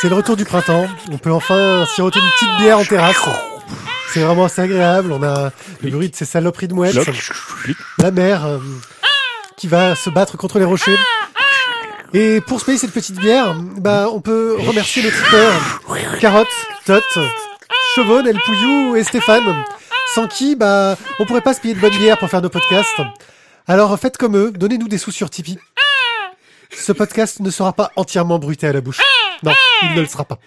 C'est le retour du printemps. On peut enfin siroter une petite bière en terrasse. C'est vraiment assez agréable. On a le bruit de ces saloperies de mouettes. La mer euh, qui va se battre contre les rochers. Et pour se payer cette petite bière, bah, on peut remercier nos tipeurs. Carotte, Tot, Chevonne, El Pouillou et Stéphane. Sans qui, bah, on pourrait pas se payer de bonne bière pour faire nos podcasts. Alors faites comme eux, donnez-nous des sous sur Tipeee. Ce podcast ne sera pas entièrement bruité à la bouche. Non, il ne le sera pas.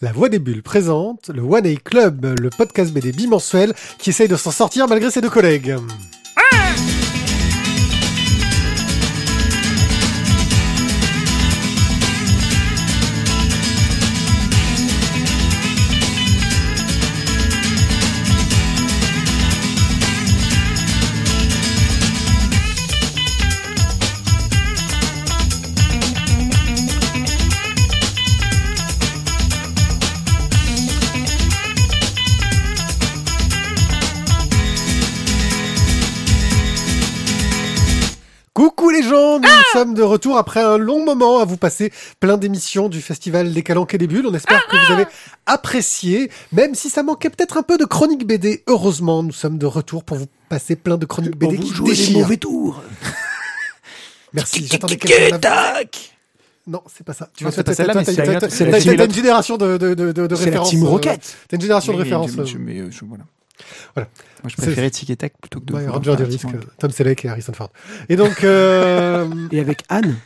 La Voix des Bulles présente le One A Club, le podcast BD bimensuel qui essaye de s'en sortir malgré ses deux collègues. Coucou les gens, nous sommes de retour après un long moment à vous passer plein d'émissions du festival des Calanques et des Bulles. On espère que vous avez apprécié, même si ça manquait peut-être un peu de chroniques BD. Heureusement, nous sommes de retour pour vous passer plein de chroniques BD qui déchirent. tours. Merci, j'attendais Non, c'est pas ça. Tu vas c'est t'as- pas celle-là, t'as- mais t'as- c'est la- t'as- une génération de, de, de, de, de C'est la références. team Rocket. T'as une génération de Mais- références. Voilà. Moi, je préférais Tic et Tac plutôt que de. Ouais, Ranger petit- Tom Selleck et Harrison Ford. Et donc, euh, Et avec Anne,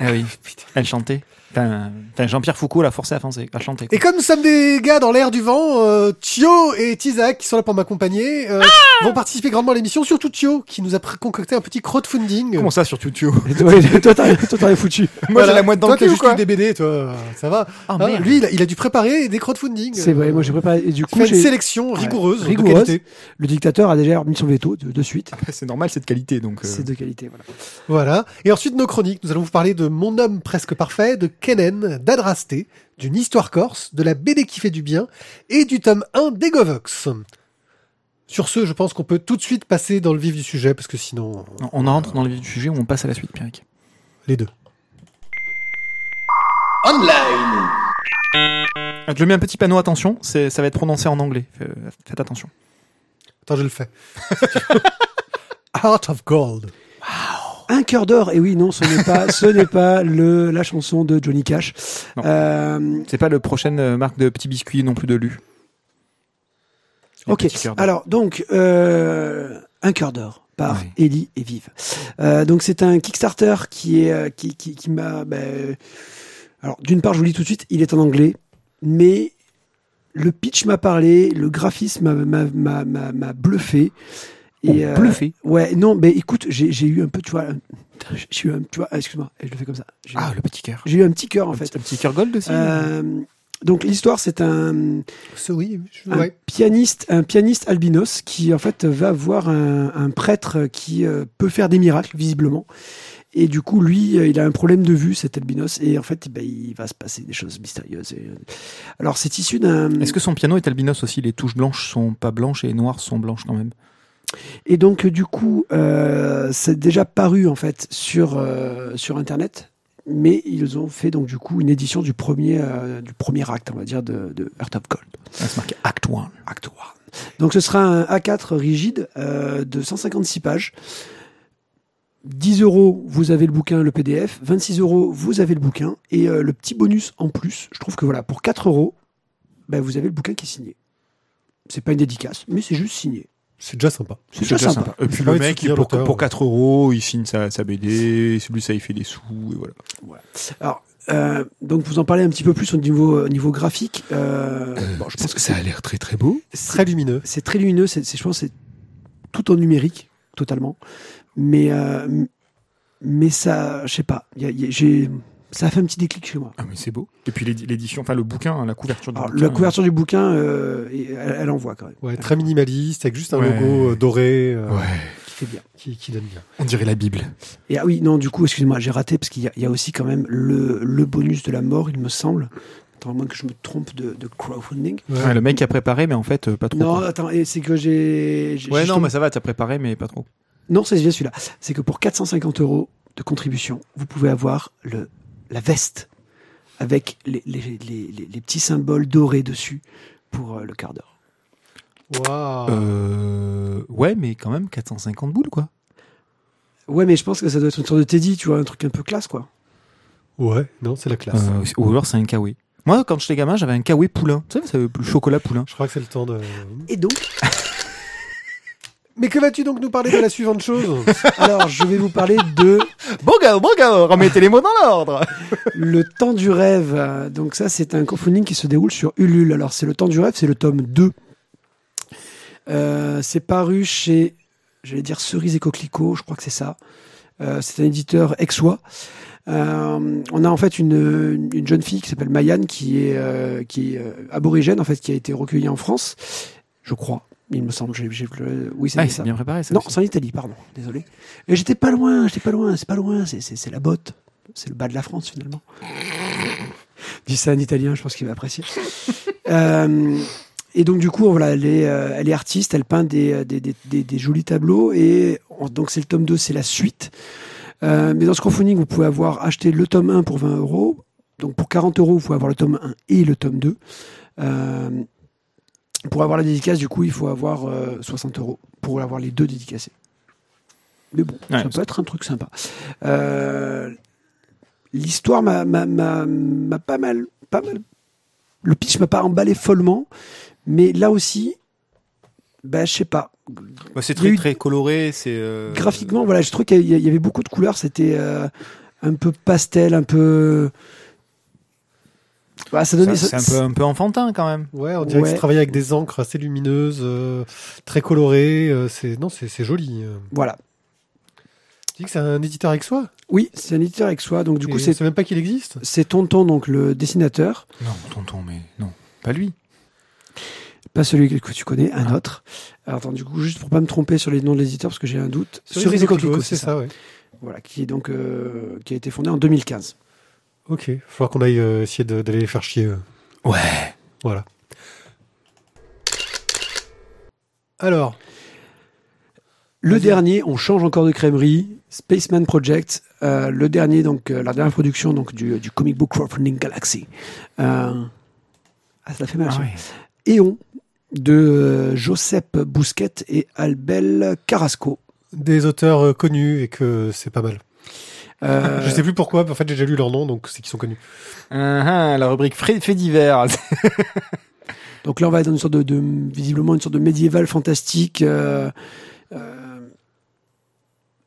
Ah oui, elle chantait. Enfin, enfin, Jean-Pierre Foucault l'a forcé à, foncer, à chanter. quoi. et comme nous sommes des gars dans l'air du vent, euh, Thio et Tizak, qui sont là pour m'accompagner, euh, vont participer grandement à l'émission, surtout Thio, qui nous a concocté un petit crowdfunding. Comment ça sur Tutio et toi, t'en es foutu. Moi, Voilà. j'ai la moitié dans Toi le as juste quoi des BD, toi, ça va. Oh, Hein, lui, il a, il a dû préparer des crowdfunding. C'est vrai, moi j'ai préparé. Et du Il coup, fait une sélection rigoureuse, rigoureuse. qualité. le dictateur a déjà mis son veto de, de suite. C'est normal, c'est de qualité donc. euh, C'est de qualité, voilà. Voilà. Et ensuite, nos chroniques. Nous allons vous parler de Mon homme presque parfait, de Kennen, d'Adrasté, d'une histoire corse, de la BD qui fait du bien et du tome 1 d'Egovox. Sur ce, je pense qu'on peut tout de suite passer dans le vif du sujet parce que sinon, non, On rentre dans le vif du sujet ou on passe à la suite, Pierrick les deux. Ah, Je mets un petit panneau, attention, ça va être prononcé en anglais. Fait- Faites attention. Attends, je le fais. Heart of Gold. Un cœur d'or. Et oui, non, ce n'est pas, ce n'est pas le la chanson de Johnny Cash. Euh, C'est pas le prochaine euh, marque de petits biscuits non plus de Lu. Les ok. Alors donc euh, un cœur d'or par Ouais. Ellie et Vive. Euh, donc c'est un Kickstarter qui est qui qui, qui m'a. ben, alors d'une part, je vous le dis tout de suite, il est en anglais, mais le pitch m'a parlé, le graphisme m'a bluffé. Et, euh, bluffé. Ouais, non, mais écoute, j'ai eu un peu, tu vois, j'ai eu un, tu vois, excuse-moi, je le fais comme ça. Ah, le petit cœur. j'ai eu un petit cœur en Un fait. petit- Un petit cœur gold aussi. Euh, donc l'histoire, c'est un, oui, je- un ouais. pianiste, un pianiste albinos qui en fait va voir un, un prêtre qui euh, peut faire des miracles visiblement. Et du coup, lui, il a un problème de vue, cet albinos, et en fait, ben, il va se passer des choses mystérieuses. Alors, c'est issu d'un. Est-ce que son piano est albinos aussi? Les touches blanches sont pas blanches et les noires sont blanches quand même. Et donc, euh, du coup, euh, c'est déjà paru en fait sur euh, sur internet, mais ils ont fait donc du coup une édition du premier euh, du premier acte, on va dire, de, de Heart of Gold. Ah, C'est marqué Act 1. Act 1. Donc ce sera un A4 rigide euh, de 156 pages. 10 euros, vous avez le bouquin, le PDF. 26 euros, vous avez le bouquin. Et euh, le petit bonus en plus, je trouve que voilà, pour 4 euros, ben, vous avez le bouquin qui est signé. C'est pas une dédicace, mais c'est juste signé. C'est déjà sympa. C'est déjà sympa. Et puis le mec, il- pour, pour 4 euros, il signe sa, sa BD, celui ça il fait des sous, et voilà. Alors, euh, donc vous en parlez un petit peu plus au niveau, au niveau graphique. Euh, bon, je pense que ça a l'air très très beau. c'est Très lumineux. c'est très lumineux. C'est, je pense, que c'est tout en numérique, totalement. Mais, euh, mais ça, je sais pas. j'ai, ça a fait un petit déclic chez moi. Ah mais c'est beau. Et puis l'édi- l'édition, enfin le bouquin, la couverture du Alors, bouquin. la couverture du bouquin, euh, elle, elle envoie quand même. Ouais, très minimaliste, avec juste un Ouais. logo euh, doré euh, Ouais, Qui fait bien. qui, qui donne bien. on dirait la Bible. Et ah oui, non, du coup, excusez-moi, j'ai raté parce qu'il y a, il y a aussi quand même le, le bonus de la mort, il me semble. Attends, à moins que je me trompe de, de crowdfunding. Ouais. Ouais, le mec a préparé, mais en fait euh, pas trop. Non, quoi. attends, et c'est que j'ai. Ouais, non, tombé- mais ça va, t'as préparé, mais pas trop. Non, c'est bien celui-là. C'est que pour 450 euros de contribution, vous pouvez avoir le, la veste avec les, les, les, les- les petits symboles dorés dessus pour euh, le quart d'heure. Waouh. Euh, ouais, mais quand même 450 boules, quoi. Ouais, mais je pense que ça doit être une sorte de Teddy, tu vois, un truc un peu classe, quoi. Ouais, non, c'est la classe. Euh, ou alors c'est un kawaii. Moi, quand j'étais gamin, j'avais un kawaii poulain. Tu sais, c'est le chocolat poulain. Je crois que c'est le temps de. Et donc, Mais que vas-tu donc nous parler de la suivante chose? Alors, je vais vous parler de Bon gars, bon gars, remettez les mots dans l'ordre. Le temps du rêve. Donc ça, c'est un crowdfunding qui se déroule sur Ulule. Alors c'est le temps du rêve, c'est le tome 2. Euh, c'est paru chez, j'allais dire Cerise et Coquelicot, je crois que c'est ça. Euh, c'est un éditeur exois. Euh, on a en fait une, une jeune fille qui s'appelle Mayanne qui est, qui est aborigène en fait, qui a été recueillie en France, je crois. Il me semble, j'ai, j'ai- le- oui c'est Ah, ça. bien préparé ça. Non, c'est en Italie, pardon. Désolé. Et j'étais pas loin, j'étais pas loin, c'est pas loin, c'est, c'est, c'est la botte. C'est le bas de la France, finalement. Dis ça en italien, je pense qu'il va apprécier. Euh, et donc, du coup, voilà, elle est, euh, elle est artiste, elle peint des, des, des, des- des jolis tableaux. Et on- donc, c'est le tome 2, c'est la suite. Euh, mais dans ce crowdfunding, vous pouvez avoir acheté le tome 1 pour 20 euros. Donc, pour 40 euros, vous pouvez avoir le tome 1 et le tome 2. Euh, pour avoir la dédicace, du coup, il faut avoir euh, 60 euros pour avoir les deux dédicacés. Mais bon, Ouais, ça peut être un truc sympa. Euh, L'histoire m'a pas mal, pas mal. Le pitch m'a pas emballé follement, mais là aussi, bah, je sais pas. Bah, c'est très eu- très coloré. C'est euh, Graphiquement, voilà, je trouve qu'il y, a- il y avait beaucoup de couleurs. C'était euh, un peu pastel, un peu. Ça ça- donnait. C'est un peu un peu enfantin quand même. Ouais, on dirait que Ouais. c'est travaillé avec des encres assez lumineuses, euh, très colorées. euh, c'est non, c'est c'est joli. euh. Voilà. Tu dis que c'est un éditeur avec soi? Oui, c'est un éditeur avec soi, donc du Et coup, on c'est sait même pas qu'il existe? c'est Tonton, donc le dessinateur, Non, tonton, mais non, pas lui. pas celui que tu connais, un autre. Alors, attends, du coup, juste pour pas me tromper sur les noms de l'éditeur, parce que j'ai un doute. Cerise et Coquelicot, c'est ça. ouais. Voilà, qui est donc euh, qui a été fondé en 2015. Ok, il falloir qu'on aille euh, essayer d'aller les faire chier. euh. Ouais. Voilà. Alors, Le dernier, on change encore de crèmerie, Spaceman Project. euh, le dernier, donc la dernière production donc du, du comic book crowdfunding Galaxy. Ah, ça fait mal. Ah ouais. Éon de Josep Bousquet et Albel Carrasco. des auteurs connus et que c'est pas mal. Euh, Je sais plus pourquoi, mais en fait j'ai déjà lu leur nom, donc c'est qu'ils sont connus. Ah, la rubrique fait, divers. Donc là, on va être dans une sorte de, de- visiblement une sorte de médiéval fantastique. euh, euh,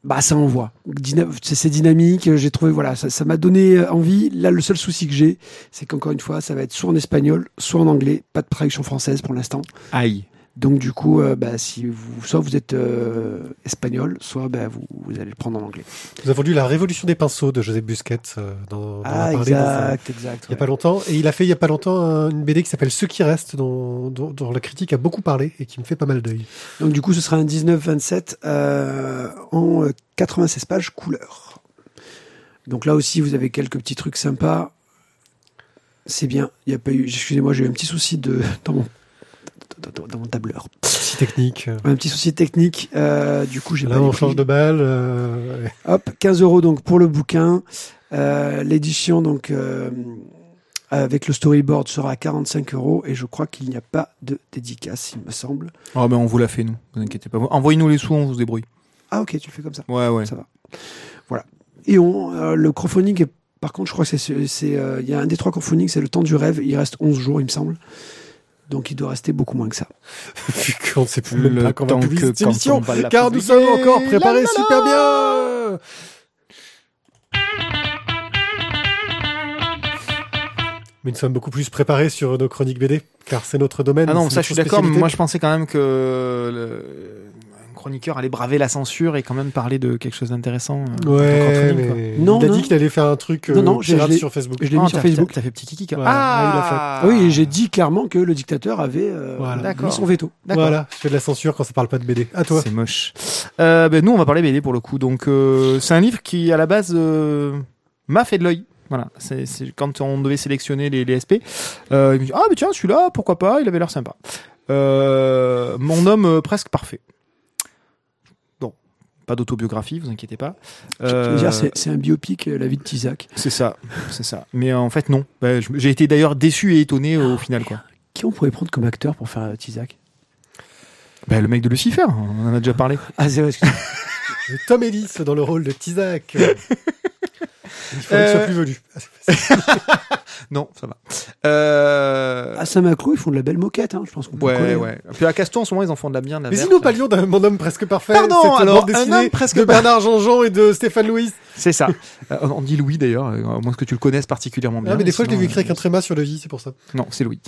bah, ça envoie. Dyna- c'est dynamique. J'ai trouvé, voilà, ça ça m'a donné envie. Là, le seul souci que j'ai, c'est qu'encore une fois, ça va être soit en espagnol, soit en anglais. Pas de traduction française pour l'instant. Aïe. Donc du coup, euh, bah, si vous, soit vous êtes euh, espagnol, soit bah, vous, vous allez le prendre en anglais. Nous avons lu La Révolution des pinceaux de José Busquets euh, dans, dans Ah, dans exact, exact. il y a pas longtemps. Et il a fait il y a pas longtemps un- une BD qui s'appelle Ceux qui restent, dont, dont, dont la critique a beaucoup parlé et qui me fait pas mal d'œil. Donc du coup, ce sera un 19-27 euh, en euh, 96 pages couleur. Donc là aussi, vous avez quelques petits trucs sympas. C'est bien. Il y a pas eu. Excusez-moi, j'ai eu un petit souci de dans mon dans, dans mon tableur. Si technique. euh. Un petit souci technique. Euh, du coup, j'ai Là pas on change de balle. euh. Hop, 15 euros donc pour le bouquin. Euh, L'édition donc euh, avec le storyboard sera à 45 euros et je crois qu'il n'y a pas de dédicace, il me semble. Oh ben on vous l'a fait nous. Vous inquiétez pas. Envoyez-nous les sous, on vous débrouille. Ah ok, tu le fais comme ça. Ouais ouais. Ça va. Voilà. Et on, euh, le crowdfunding, est, par contre, je crois que c'est, euh, il y a un des trois crowdfunding, c'est le temps du rêve. Il reste 11 jours, il me semble. Donc il doit rester beaucoup moins que ça. Vu qu'on ne sait plus même Le pas quand on va temps publier que cette quand émission, on va la car nous sommes encore préparés la, la, la. super bien. Mais nous sommes beaucoup plus préparés sur nos chroniques BD, car c'est notre domaine. Ah non, ça je suis d'accord, mais moi je pensais quand même que chroniqueur allait braver la censure et quand même parler de quelque chose d'intéressant. euh, Ouais, mais Non, il a non. dit qu'il allait faire un truc euh, Non, non, je- pirate je l'ai- sur Facebook. Je l'ai Ah, mis sur t'as- Facebook. T'as fait petit kiki. Ouais, ah, ah, Ah oui, j'ai dit clairement que le dictateur avait euh, Voilà. mis son veto. D'accord. Voilà, je fais de la censure quand ça parle pas de BD. À toi. C'est moche. Euh, ben, nous, on va parler BD pour le coup. Donc, euh, c'est un livre qui, à la base, euh, m'a fait de l'œil. Voilà, c'est c'est quand on devait sélectionner les, les SP. Euh, il me dit ah mais tiens celui-là pourquoi pas, il avait l'air sympa. Euh, mon homme euh, presque parfait. Pas d'autobiographie, vous inquiétez pas. Je veux dire, c'est un biopic, euh, la vie de Tizak. C'est ça, c'est ça. Mais euh, en fait, non. Bah, J'ai été d'ailleurs déçu et étonné euh, au final, quoi. Qui on pourrait prendre comme acteur pour faire euh, Tizak Bah, le mec de Lucifer, on en a déjà parlé. Ah, c'est vrai. Tom Ellis dans le rôle de Tizak. Il faudrait qu'il soit Euh, plus velu. Non, ça va. Euh... À Saint-Maclou, ils font de la belle moquette, hein, je pense qu'on peut ouais, ouais. Puis à Caston, en ce moment, ils en font de la bien, de la Mais verte. si nous parlions d'un Mon homme presque parfait, Pardon, alors, un homme presque de Bernard Jean-Jean et de Stéphane Louis. C'est ça. Euh, on dit Louis d'ailleurs, euh, à moins que tu le connaisses particulièrement bien. Ah, mais des fois, je l'ai sinon, vu écrit avec euh, un tréma sur le i, c'est pour ça. Non, c'est Louis.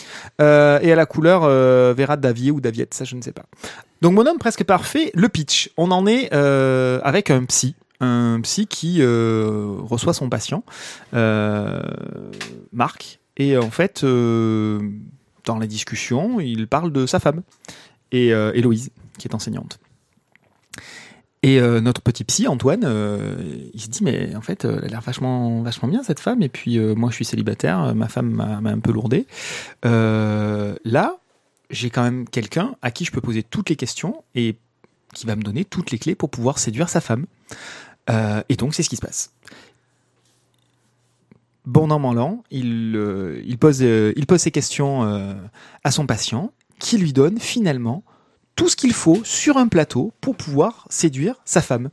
Euh, et à la couleur, euh, Vera Davier ou Daviette, ça je ne sais pas. Donc mon homme presque parfait, le pitch. On en est euh, avec un psy, un psy qui euh, reçoit son patient, euh, Marc, et en fait, euh, dans la discussion, il parle de sa femme et Héloïse, qui est enseignante. Et notre petit psy, Antoine, il se dit, mais en fait, elle a l'air vachement, vachement bien, cette femme. Et puis, moi, je suis célibataire, ma femme m'a un peu lourdé. Là, j'ai quand même quelqu'un à qui je peux poser toutes les questions et qui va me donner toutes les clés pour pouvoir séduire sa femme. Euh, et donc, c'est ce qui se passe. Bon an, mal il, pose, ses questions euh, à son patient, qui lui donne finalement tout ce qu'il faut sur un plateau pour pouvoir séduire sa femme.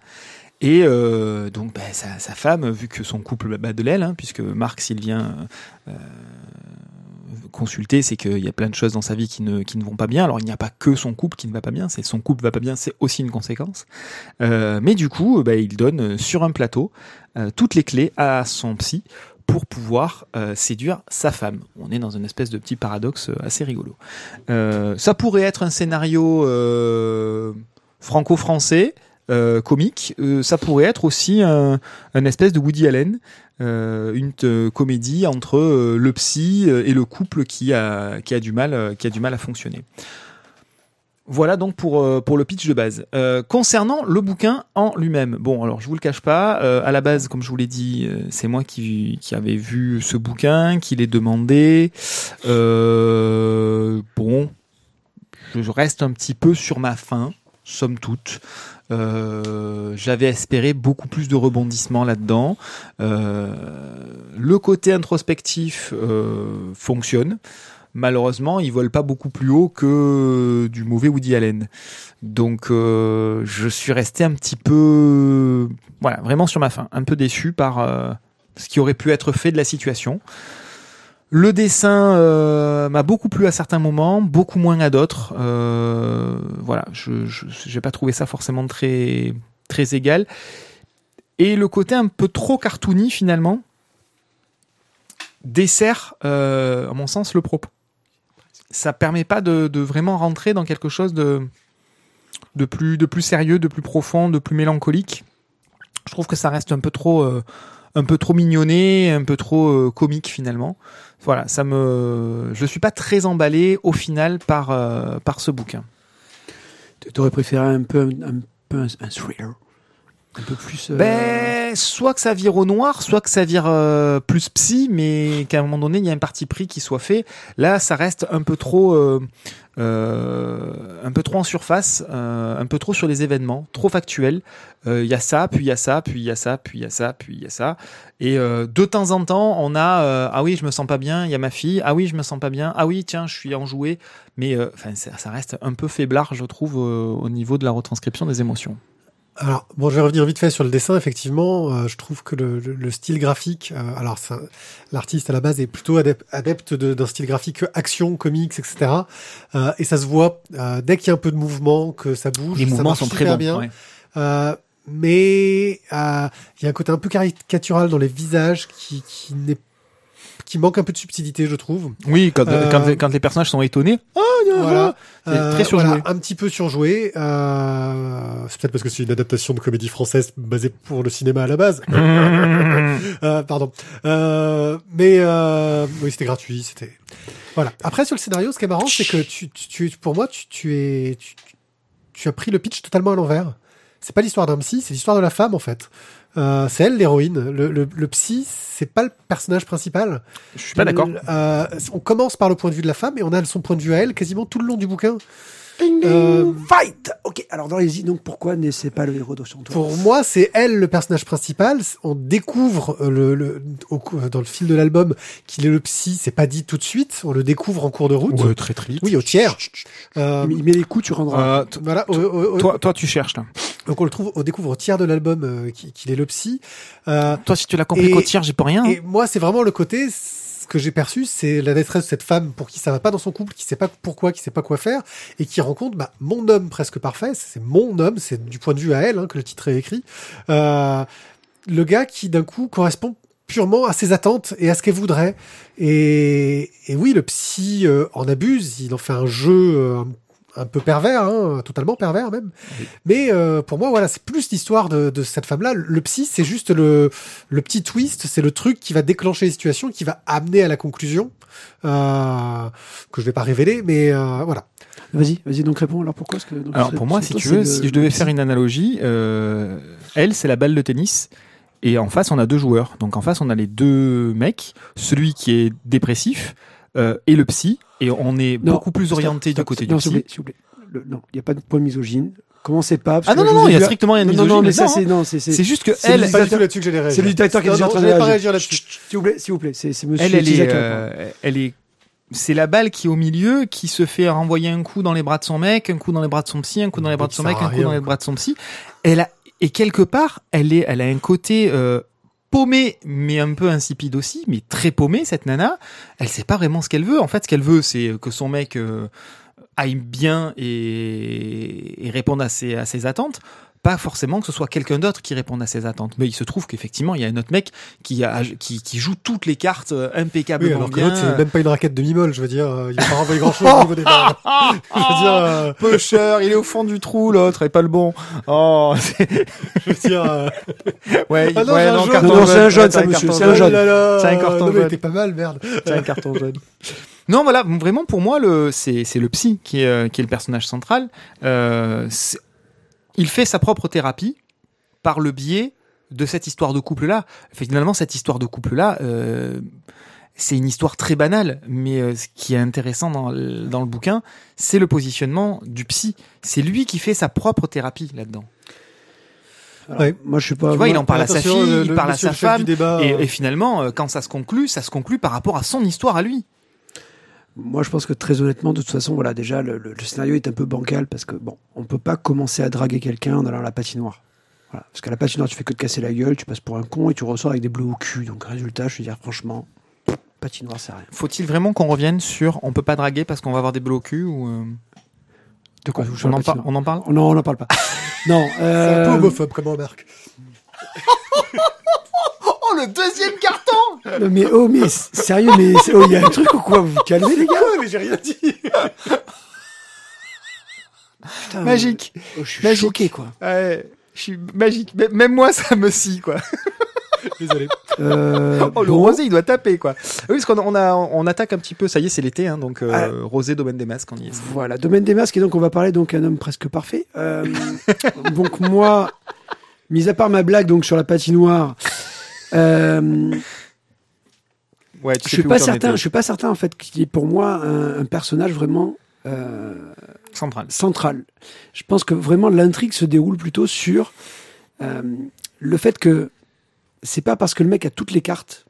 Et euh, donc bah, sa, femme, vu que son couple bat de l'aile, hein, puisque Marc s'il vient euh, consulter, c'est qu'il y a plein de choses dans sa vie qui ne, qui ne vont pas bien. Alors il n'y a pas que son couple qui ne va pas bien, c'est son couple va pas bien, c'est aussi une conséquence. Euh, mais du coup, bah, il donne sur un plateau euh, toutes les clés à son psy pour pouvoir euh, séduire sa femme. On est dans une espèce de petit paradoxe assez rigolo. Ça pourrait être un scénario franco-français, euh, comique. Euh, ça pourrait être aussi un, espèce de Woody Allen, euh, une comédie entre le psy et le couple qui a, qui a du mal, qui a du mal à fonctionner. Voilà donc pour, pour le pitch de base. Concernant le bouquin en lui-même, bon alors je vous le cache pas, à la base comme je vous l'ai dit, c'est moi qui, qui avais vu ce bouquin, qui l'ai demandé. Bon, je reste un petit peu sur ma faim, somme toute. Euh, J'avais espéré beaucoup plus de rebondissements là-dedans. Euh, le côté introspectif euh, fonctionne. Malheureusement, ils volent pas beaucoup plus haut que du mauvais Woody Allen. Donc, je suis resté un petit peu, voilà, vraiment sur ma faim, un peu déçu par ce qui aurait pu être fait de la situation. Le dessin euh, m'a beaucoup plu à certains moments, beaucoup moins à d'autres. Euh, voilà, je n'ai pas trouvé ça forcément très égal. Et le côté un peu trop cartoony finalement dessert, euh, à mon sens, le propos. Ça permet pas de, vraiment rentrer dans quelque chose de plus sérieux, de plus profond, de plus mélancolique. Je trouve que ça reste un peu trop mignonné, un peu trop comique finalement. Voilà, ça me, je suis pas très emballé au final par euh, par ce bouquin. Tu aurais préféré un peu un, peu un thriller, un peu plus. euh, Ben, soit que ça vire au noir, soit que ça vire euh, plus psy, mais qu'à un moment donné, il y a un parti pris qui soit fait. Là, ça reste un peu trop, euh, un peu trop en surface, un peu trop sur les événements, trop factuel. Il y a ça, puis il y a ça, puis il y a ça, puis il y a ça, puis il y a ça. Et de temps en temps, on a ah oui, je me sens pas bien. Il y a ma fille. Ah oui, je me sens pas bien. Ah oui, tiens, je suis enjoué. Mais ça, ça reste un peu faiblard, je trouve, au niveau de la retranscription des émotions. Alors, bon, je vais revenir vite fait sur le dessin. Effectivement, euh, je trouve que le, le- le style graphique, euh, alors l'artiste à la base est plutôt adep- adepte de- d'un style graphique action, comics, etc. Euh, et ça se voit euh, dès qu'il y a un peu de mouvement, que ça bouge. Les ça mouvements marche sont très bons. bien. ouais. Euh, mais euh, il y a un côté un peu caricatural dans les visages qui, qui n'est qui manque un peu de subtilité, je trouve. Oui, quand, Euh, quand, quand les personnages sont étonnés. Oh, Voilà, C'est très surjoué. voilà, un petit peu surjoué. Euh, c'est peut-être parce que c'est une adaptation de comédie française basée pour le cinéma à la base. Euh, pardon. Euh, mais euh, oui, c'était gratuit. C'était voilà. Après sur le scénario, ce qui est marrant, c'est que tu, tu, tu- pour moi, tu, tu es, tu, tu as pris le pitch totalement à l'envers. C'est pas l'histoire d'un psy, c'est l'histoire de la femme en fait. Euh, c'est elle l'héroïne. Le, le, le psy, c'est pas le personnage principal. Je suis pas d'accord. Euh, on commence par le point de vue de la femme et on a son point de vue à elle quasiment tout le long du bouquin. Euh, Fight Ok, alors dans les donc pourquoi n'est-ce pas le héros de son tour Pour moi, c'est elle le personnage principal. On découvre euh, le, le au cou- dans le fil de l'album qu'il est le psy. C'est pas dit tout de suite. On le découvre en cours de route. Ouais, très très vite. Oui, au tiers. Euh, Il met les coups, tu rendras. Euh, voilà. au- au- au- toi, toi, tu cherches là. donc on le trouve, on découvre au tiers de l'album euh, qu'il est le psy. Euh, Toi, si tu l'as compris Et- qu'au tir, j'ai pas rien. Et moi, c'est vraiment le côté, que j'ai perçu, c'est la détresse de cette femme pour qui ça va pas dans son couple, qui sait pas pourquoi, qui sait pas quoi faire, et qui rencontre bah, mon homme presque parfait. C'est mon homme, c'est du point de vue à elle hein, que le titre est écrit. Euh, le gars qui d'un coup correspond purement à ses attentes et à ce qu'elle voudrait. Et, et oui, le psy euh, en abuse, il en fait un jeu euh, un peu pervers, hein, totalement pervers même. Mais euh, pour moi, voilà, c'est plus l'histoire de, de cette femme-là. Le psy, c'est juste le, le petit twist, c'est le truc qui va déclencher les situations, qui va amener à la conclusion, euh, que je vais pas révéler, mais euh, voilà. Vas-y, vas-y, donc réponds alors pourquoi Parce que, donc, Alors pour moi, si toi, tu veux, le- si je devais faire une analogie, euh, elle, c'est la balle de tennis. Et en face, on a deux joueurs. Donc en face, on a les deux mecs. Celui qui est dépressif euh, et le psy. Et on est Non, beaucoup plus orienté du côté non, du s'il vous psy. plaît, s'il vous plaît. Le- non, il n'y a pas de point misogyne. Commencez pas. parce Ah que non, non, non, il y a strictement rien de Non, non, non, mais misogyne ça, c'est non, c'est c'est- C'est juste que c'est elle, le Pas du tout là-dessus que j'allais réagir. c'est le dictateur qui est déjà en train de pas réagir. là-dessus. S'il vous plaît, s'il vous plaît, c'est c'est Monsieur elle, elle est, hein. euh, elle est, c'est la balle qui est au milieu, qui se fait renvoyer un coup dans les bras de son mec, un coup dans les bras de son psy, un coup dans les bras de son mec, un coup dans les bras de son psy. Elle a, et quelque part, elle est, elle a un côté euh, paumé, mais un peu insipide aussi, mais très paumé cette nana. Elle sait pas vraiment ce qu'elle veut. En fait, ce qu'elle veut, c'est que son mec euh, aille bien et, et réponde à ses, à ses attentes. Pas forcément que ce soit quelqu'un d'autre qui réponde à ses attentes. Mais il se trouve qu'effectivement, il y a un autre mec qui, a, qui, qui joue toutes les cartes euh, Oui, impeccablement alors que bien. l'autre, c'est même pas une raquette de mi-molle, je veux dire, euh, il va pas renvoyer grand-chose au niveau des balles. Je veux dire, euh, peu cher, il est au fond du trou, l'autre, et pas le bon. Oh, c'est- je veux dire, euh, ouais, Ah non, ouais, c'est un jaune, ça, monsieur, c'est un oh jaune. C'est un carton jaune. pas mal, merde. C'est un carton jaune. Non, voilà, vraiment pour moi, le, c'est, c'est le psy qui est, qui est le personnage central. Euh, c'est- il fait sa propre thérapie par le biais de cette histoire de couple-là. Finalement, cette histoire de couple-là, euh, c'est une histoire très banale, mais euh, ce qui est intéressant dans le, dans le bouquin, c'est le positionnement du psy. C'est lui qui fait sa propre thérapie là-dedans. Alors, Ouais. Moi, je suis pas. Tu vois, il en parle à sa fille, le- il le parle à sa femme, du débat, et, euh, et finalement, euh, quand ça se conclut, ça se conclut par rapport à son histoire à lui. Moi, je pense que très honnêtement, de toute façon, voilà, déjà, le, le- le scénario est un peu bancal parce que bon, on peut pas commencer à draguer quelqu'un en allant à la patinoire. Voilà. Parce qu'à la patinoire, tu fais que te casser la gueule, tu passes pour un con et tu ressors avec des bleus au cul. Donc, résultat, je veux dire, franchement, patinoire, c'est rien. Faut-il vraiment qu'on revienne sur on peut pas draguer parce qu'on va avoir des bleus au cul ou euh, De quoi on, en par- on en parle? Non, on n'en parle pas. non. C'est un Euh... peu homophobe comme remarque. Le deuxième carton non, mais oh, mais sérieux, mais oh, il y a un truc ou quoi? Vous vous calmez, les gars? Mais j'ai rien dit. Putain, Magique. oh, je suis Magique. choqué, quoi. Ouais, je suis magique. M- Même moi ça me scie quoi. Désolé. Euh, Oh le bon. rosé il doit taper quoi. Oui parce qu'on a- on on attaque un petit peu. Ça y est c'est l'été hein, donc euh, Ah. rosé domaine des masques on y est. Voilà, domaine des masques, et donc on va parler donc un homme presque parfait. Euh, donc moi, mis à part ma blague donc sur la patinoire, euh, Ouais tu je suis pas certain. Je suis pas certain en fait qu'il est pour moi un, un personnage vraiment euh, Central. central. Je pense que vraiment l'intrigue se déroule plutôt sur euh, le fait que c'est pas parce que le mec a toutes les cartes.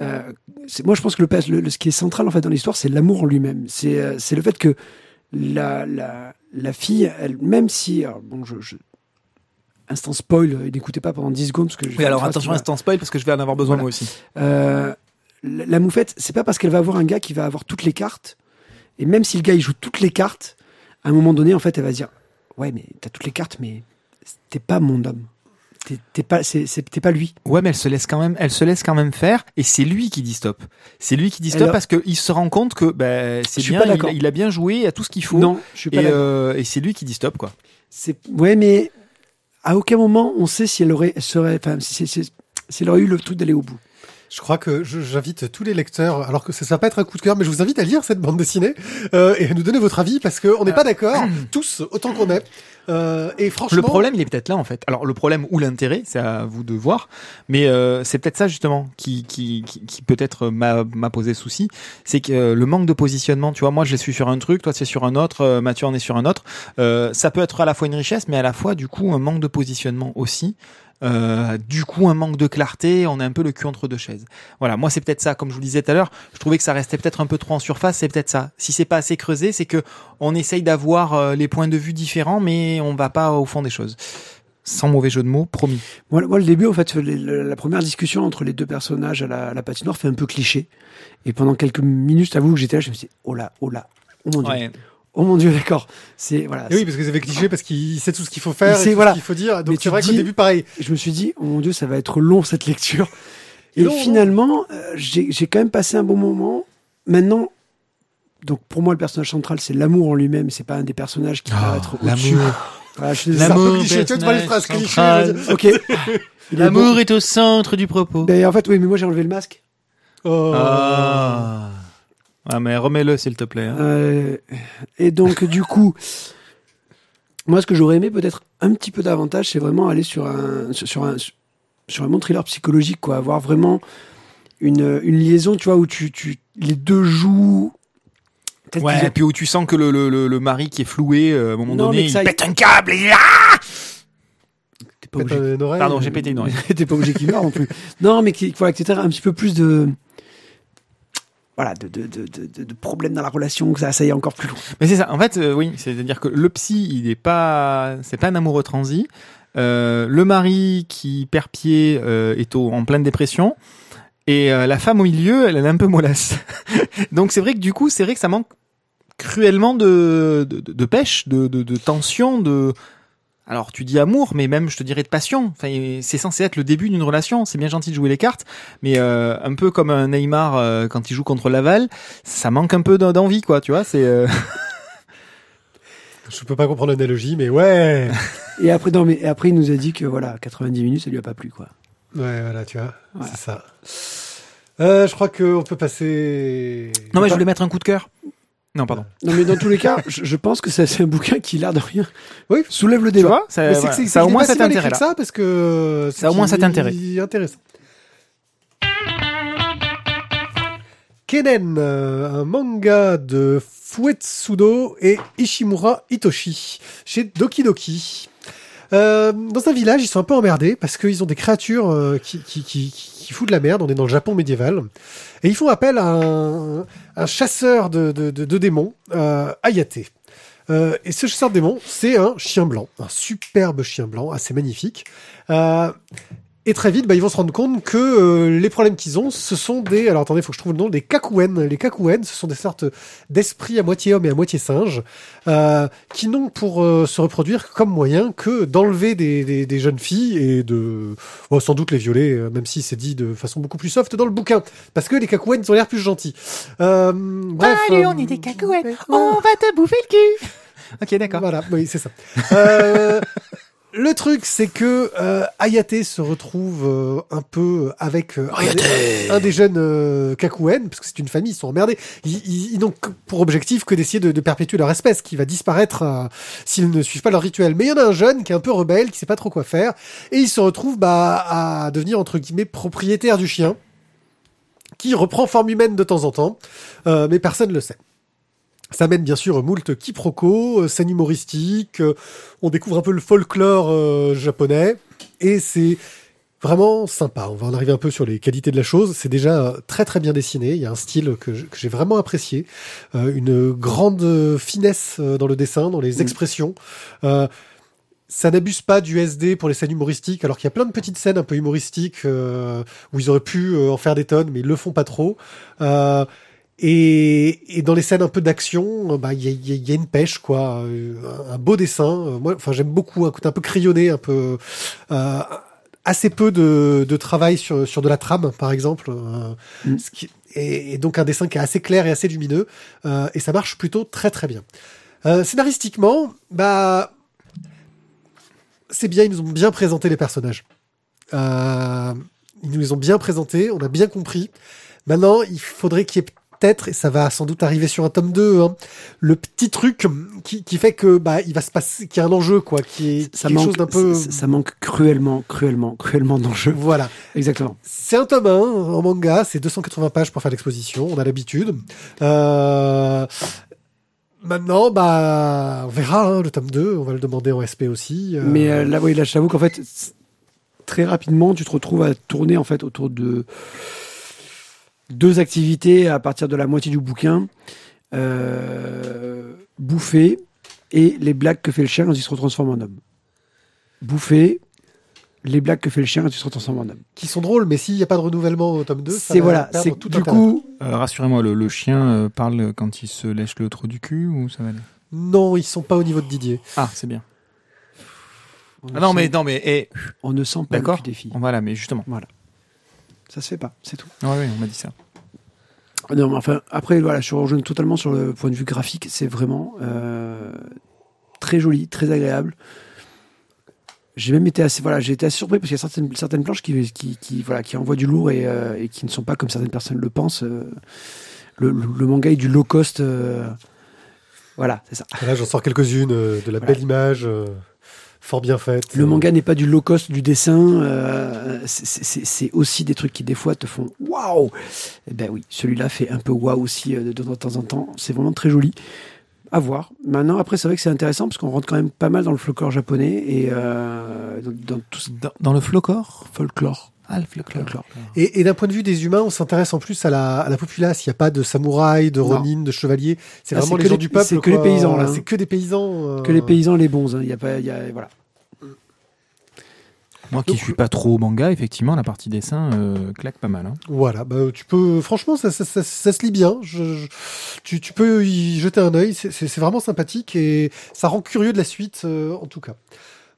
moi, je pense que le, ce qui est central en fait dans l'histoire, c'est l'amour lui-même. C'est c'est le fait que la, la, la fille, elle, même si, alors, bon, je, je- instant spoil, euh, n'écoutez pas pendant 10 secondes parce que je Oui alors attention instant spoil parce que je vais en avoir besoin Voilà. moi aussi. euh, la, moufette, c'est pas parce qu'elle va avoir un gars qui va avoir toutes les cartes, et même si le gars il joue toutes les cartes, à un moment donné, en fait, elle va se dire Ouais, mais t'as toutes les cartes, mais t'es pas mon homme. T'es- pas, c'est- pas lui. Ouais, mais elle se laisse quand même, elle se laisse quand même faire, et c'est lui qui dit stop. C'est lui qui dit stop a- parce qu'il se rend compte que ben c'est bien, pas il, d'accord. il a bien joué à tout ce qu'il faut. Non, je suis pas et, euh, et c'est lui qui dit stop quoi. C'est ouais, mais à aucun moment on sait si elle aurait serait, enfin, si, si- si- si elle aurait eu le truc d'aller au bout. Je crois que j'invite tous les lecteurs, alors que ça va pas être un coup de cœur, mais je vous invite à lire cette bande dessinée euh, et à nous donner votre avis parce qu'on n'est pas d'accord tous autant qu'on est. Euh, et franchement, Le problème, il est peut-être là en fait. Alors le problème ou l'intérêt, c'est à vous de voir. Mais euh, c'est peut-être ça justement qui qui qui, qui peut-être m'a m'a posé souci, c'est que euh, le manque de positionnement. Tu vois, moi je suis sur un truc, toi c'est sur un autre, euh, Mathieu en est sur un autre. Euh, ça peut être à la fois une richesse, mais à la fois du coup un manque de positionnement aussi. Euh, du coup, un manque de clarté, on a un peu le cul entre deux chaises. Voilà, moi c'est peut-être ça, comme je vous le disais tout à l'heure, je trouvais que ça restait peut-être un peu trop en surface, c'est peut-être ça. Si c'est pas assez creusé, c'est que on essaye d'avoir euh, les points de vue différents, mais on va pas au fond des choses. Sans mauvais jeu de mots, promis. Moi, moi, le début, en fait, les- la première discussion entre les deux personnages à la, à la patinoire fait un peu cliché. Et pendant quelques minutes, j'avoue que j'étais là, je me suis dit, oh là, oh là, oh mon dieu, Ouais. Oh mon dieu, d'accord. C'est voilà. Et oui, parce que vous avez cliché parce qu'il sait tout ce qu'il faut faire, Il et sait, tout voilà. ce qu'il faut dire. Donc tu c'est vrai qu'au début, pareil. je me suis dit, oh mon dieu, ça va être long cette lecture. Et finalement, euh, j'ai quand même passé un bon moment. Maintenant, donc pour moi, le personnage central, c'est l'amour en lui-même. C'est pas un des personnages qui va être au-dessus. Voilà, je suis désolé. C'est un peu L'amour, cliché. Tu vois, les phrases clichés. Ok. Est L'amour bon. est au centre du propos. Ben, en fait, oui, mais moi j'ai enlevé le masque. Oh. Ah. Ah, mais remets-le s'il te plaît. hein. Euh, et donc, du coup, moi, ce que j'aurais aimé peut-être un petit peu davantage, c'est vraiment aller sur un, sur un, sur un bon thriller psychologique, quoi. Avoir vraiment une, une liaison, tu vois, où tu, tu, les deux jouent. Ouais, et puis où tu sens que le, le, le, le mari qui est floué, euh, à un moment Non, mais donné, il ça- pète un câble et là ont- t'es pas obligé, oreille. Pardon, j'ai pété une oreille. t'es pas obligé qu'ils meurent non plus. Non, mais qu'il voilà, que t'aies un petit peu plus de. Voilà, de, de, de, de, problèmes dans la relation, que ça, ça y est encore plus loin. Mais c'est ça. En fait, euh, oui, c'est-à-dire que le psy, il est pas, c'est pas un amoureux transi. Euh, le mari qui perd pied euh, est au, en pleine dépression. Et euh, la femme au milieu, elle, elle est un peu mollasse. Donc c'est vrai que du coup, c'est vrai que ça manque cruellement de, de, de- pêche, de, de tension, de. Alors tu dis amour, mais même je te dirais de passion. Enfin, c'est censé être le début d'une relation. C'est bien gentil de jouer les cartes, mais euh, un peu comme un Neymar euh, quand il joue contre Laval, ça manque un peu d'en- d'envie, quoi. Tu vois, c'est. euh, Je peux pas comprendre l'analogie, mais ouais. Et après, non, mais et après, il nous a dit que voilà, 90 minutes, ça lui a pas plu, quoi. Ouais, voilà, tu vois. C'est ça. Euh, je crois qu'on peut passer. Non, mais je voulais mettre un coup de cœur. Non, pardon. Non, mais dans tous les cas, je, je pense que ça, c'est un bouquin qui, l'air de rien, Oui. soulève le Tu débat. vois, ça, Mais c'est voilà. que c'est- ça a c'est au moins cet que ça parce que Ça a au moins cet intérêt. intéressant. Kenen, euh, un manga de Fuetsudo et Ishimura Hitoshi chez Doki Doki. Euh, dans un village, ils sont un peu emmerdés parce qu'ils ont des créatures euh, qui, qui, qui, qui foutent de la merde. On est dans le Japon médiéval. Et ils font appel à un, chasseur de démons, euh, Ayate. Euh, et ce chasseur de démons, c'est un chien blanc, un superbe chien blanc, assez magnifique. Euh, et très vite, bah, ils vont se rendre compte que euh, les problèmes qu'ils ont, ce sont des... Alors attendez, il faut que je trouve le nom, des kakuen. Les kakuen, ce sont des sortes d'esprits à moitié homme et à moitié singe, euh, qui n'ont pour euh, se reproduire comme moyen que d'enlever des, des, des jeunes filles et de... oh, sans doute les violer, euh, même si c'est dit de façon beaucoup plus soft dans le bouquin. Parce que les kakuen, ils ont l'air plus gentils. Euh, bref... Allez, euh, on est des cacouettes. On va te bouffer le cul. Ok, d'accord. voilà, oui, c'est ça. Euh, le truc, c'est que euh, Ayate se retrouve euh, un peu avec euh, un, des, un des jeunes euh, Kakuen, parce que c'est une famille, ils sont emmerdés. Ils, ils- ils n'ont pour objectif que d'essayer de, de perpétuer leur espèce, qui va disparaître euh, s'ils ne suivent pas leur rituel. Mais il y en a un jeune qui est un peu rebelle, qui sait pas trop quoi faire, et il se retrouve bah, à devenir entre guillemets propriétaire du chien, qui reprend forme humaine de temps en temps, euh, mais personne ne le sait. Ça mène bien sûr moult quiproquos, euh, scènes humoristiques, euh, on découvre un peu le folklore euh, japonais, et c'est vraiment sympa. On va en arriver un peu sur les qualités de la chose. C'est déjà très très bien dessiné, il y a un style que j'ai vraiment apprécié, euh, une grande finesse dans le dessin, dans les Mm. expressions. Euh, ça n'abuse pas du SD pour les scènes humoristiques, alors qu'il y a plein de petites scènes un peu humoristiques euh, où ils auraient pu en faire des tonnes, mais ils le font pas trop. Et, et dans les scènes un peu d'action, bah il y a, il y a- y a une pêche quoi, euh, un, beau dessin. Euh, Moi, enfin j'aime beaucoup un côté un peu crayonné, un peu euh, assez peu de, de travail sur sur de la trame par exemple, euh, Mm. ce qui, et, et donc un dessin qui est assez clair et assez lumineux euh, et ça marche plutôt très très bien. Euh, scénaristiquement, bah c'est bien, ils nous ont bien présenté les personnages. Euh, Ils nous les ont bien présentés, on a bien compris. Maintenant, il faudrait qu'il y ait peut-être, et ça va sans doute arriver sur un tome 2, hein, le petit truc qui, qui fait que bah il va se passer, qu'il y a un enjeu quoi, qui est Ça quelque manque, chose d'un peu. ça, ça manque cruellement, cruellement, cruellement d'enjeux. Voilà. Exactement. C'est un tome 1 en manga, c'est 280 pages pour faire l'exposition, on a l'habitude. Euh... Maintenant, bah, on verra hein, le tome 2, on va le demander en SP aussi. euh, Mais euh, là, oui, là, j'avoue qu'en fait, très rapidement, tu te retrouves à tourner en fait autour de deux activités à partir de la moitié du bouquin euh, bouffer et les blagues que fait le chien quand il se retransforme en homme. Bouffer les blagues que fait le chien quand il se retransforme en homme. qui sont drôles, mais s'il n'y a pas de renouvellement au tome 2, ça C'est va voilà, c'est tout du intérêt. coup, Euh, Rassurez-moi, le, le chien euh, parle quand il se lèche le trou du cul ou ça va aller? Non, ils sont pas au niveau de Didier. Ah, c'est bien. on Ah ne non, sent- mais non, mais eh, on ne sent pas le cul des filles. voilà, mais justement. Ça se fait pas, c'est tout. Ouais, ouais, on m'a dit ça. Non, mais enfin, après, voilà, je rejoins totalement sur le point de vue graphique. C'est vraiment euh, très joli, très agréable. J'ai même été assez, voilà, j'ai été assez surpris parce qu'il y a certaines, certaines planches qui, qui, qui, voilà, qui envoient du lourd et, euh, et qui ne sont pas comme certaines personnes le pensent. euh, le, le- le manga est du low cost. euh, voilà, c'est ça. Là, j'en sors quelques-unes euh, de la Voilà. belle image, euh, fort bien faite. Le Euh, manga n'est pas du low cost du dessin. euh, c'est- c'est c'est aussi des trucs qui, des fois, te font waouh. Eh ben oui, celui-là fait un peu waouh aussi euh, de, de temps en temps. C'est vraiment très joli. À voir. Maintenant, après, c'est vrai que c'est intéressant parce qu'on rentre quand même pas mal dans le folklore japonais et euh, dans, dans tout ce Dans, dans le flocor folklore. Ah, le. Et, et d'un point de vue des humains, on s'intéresse en plus à la, à la populace. Il n'y a pas de samouraï, de ronin, de chevalier. C'est Ah, vraiment les gens les- du peuple. c'est que les paysans, là. C'est que des paysans. euh, Que les paysans, les bons. hein. Il y a pas, il y a, voilà. Moi qui Donc, suis pas trop manga, effectivement, la partie dessin euh, claque pas mal. hein. Voilà, bah, tu peux, franchement, ça, ça, ça, ça se lit bien. Je, je- tu, tu peux y jeter un œil. C'est- C'est c'est vraiment sympathique et ça rend curieux de la suite, euh, en tout cas.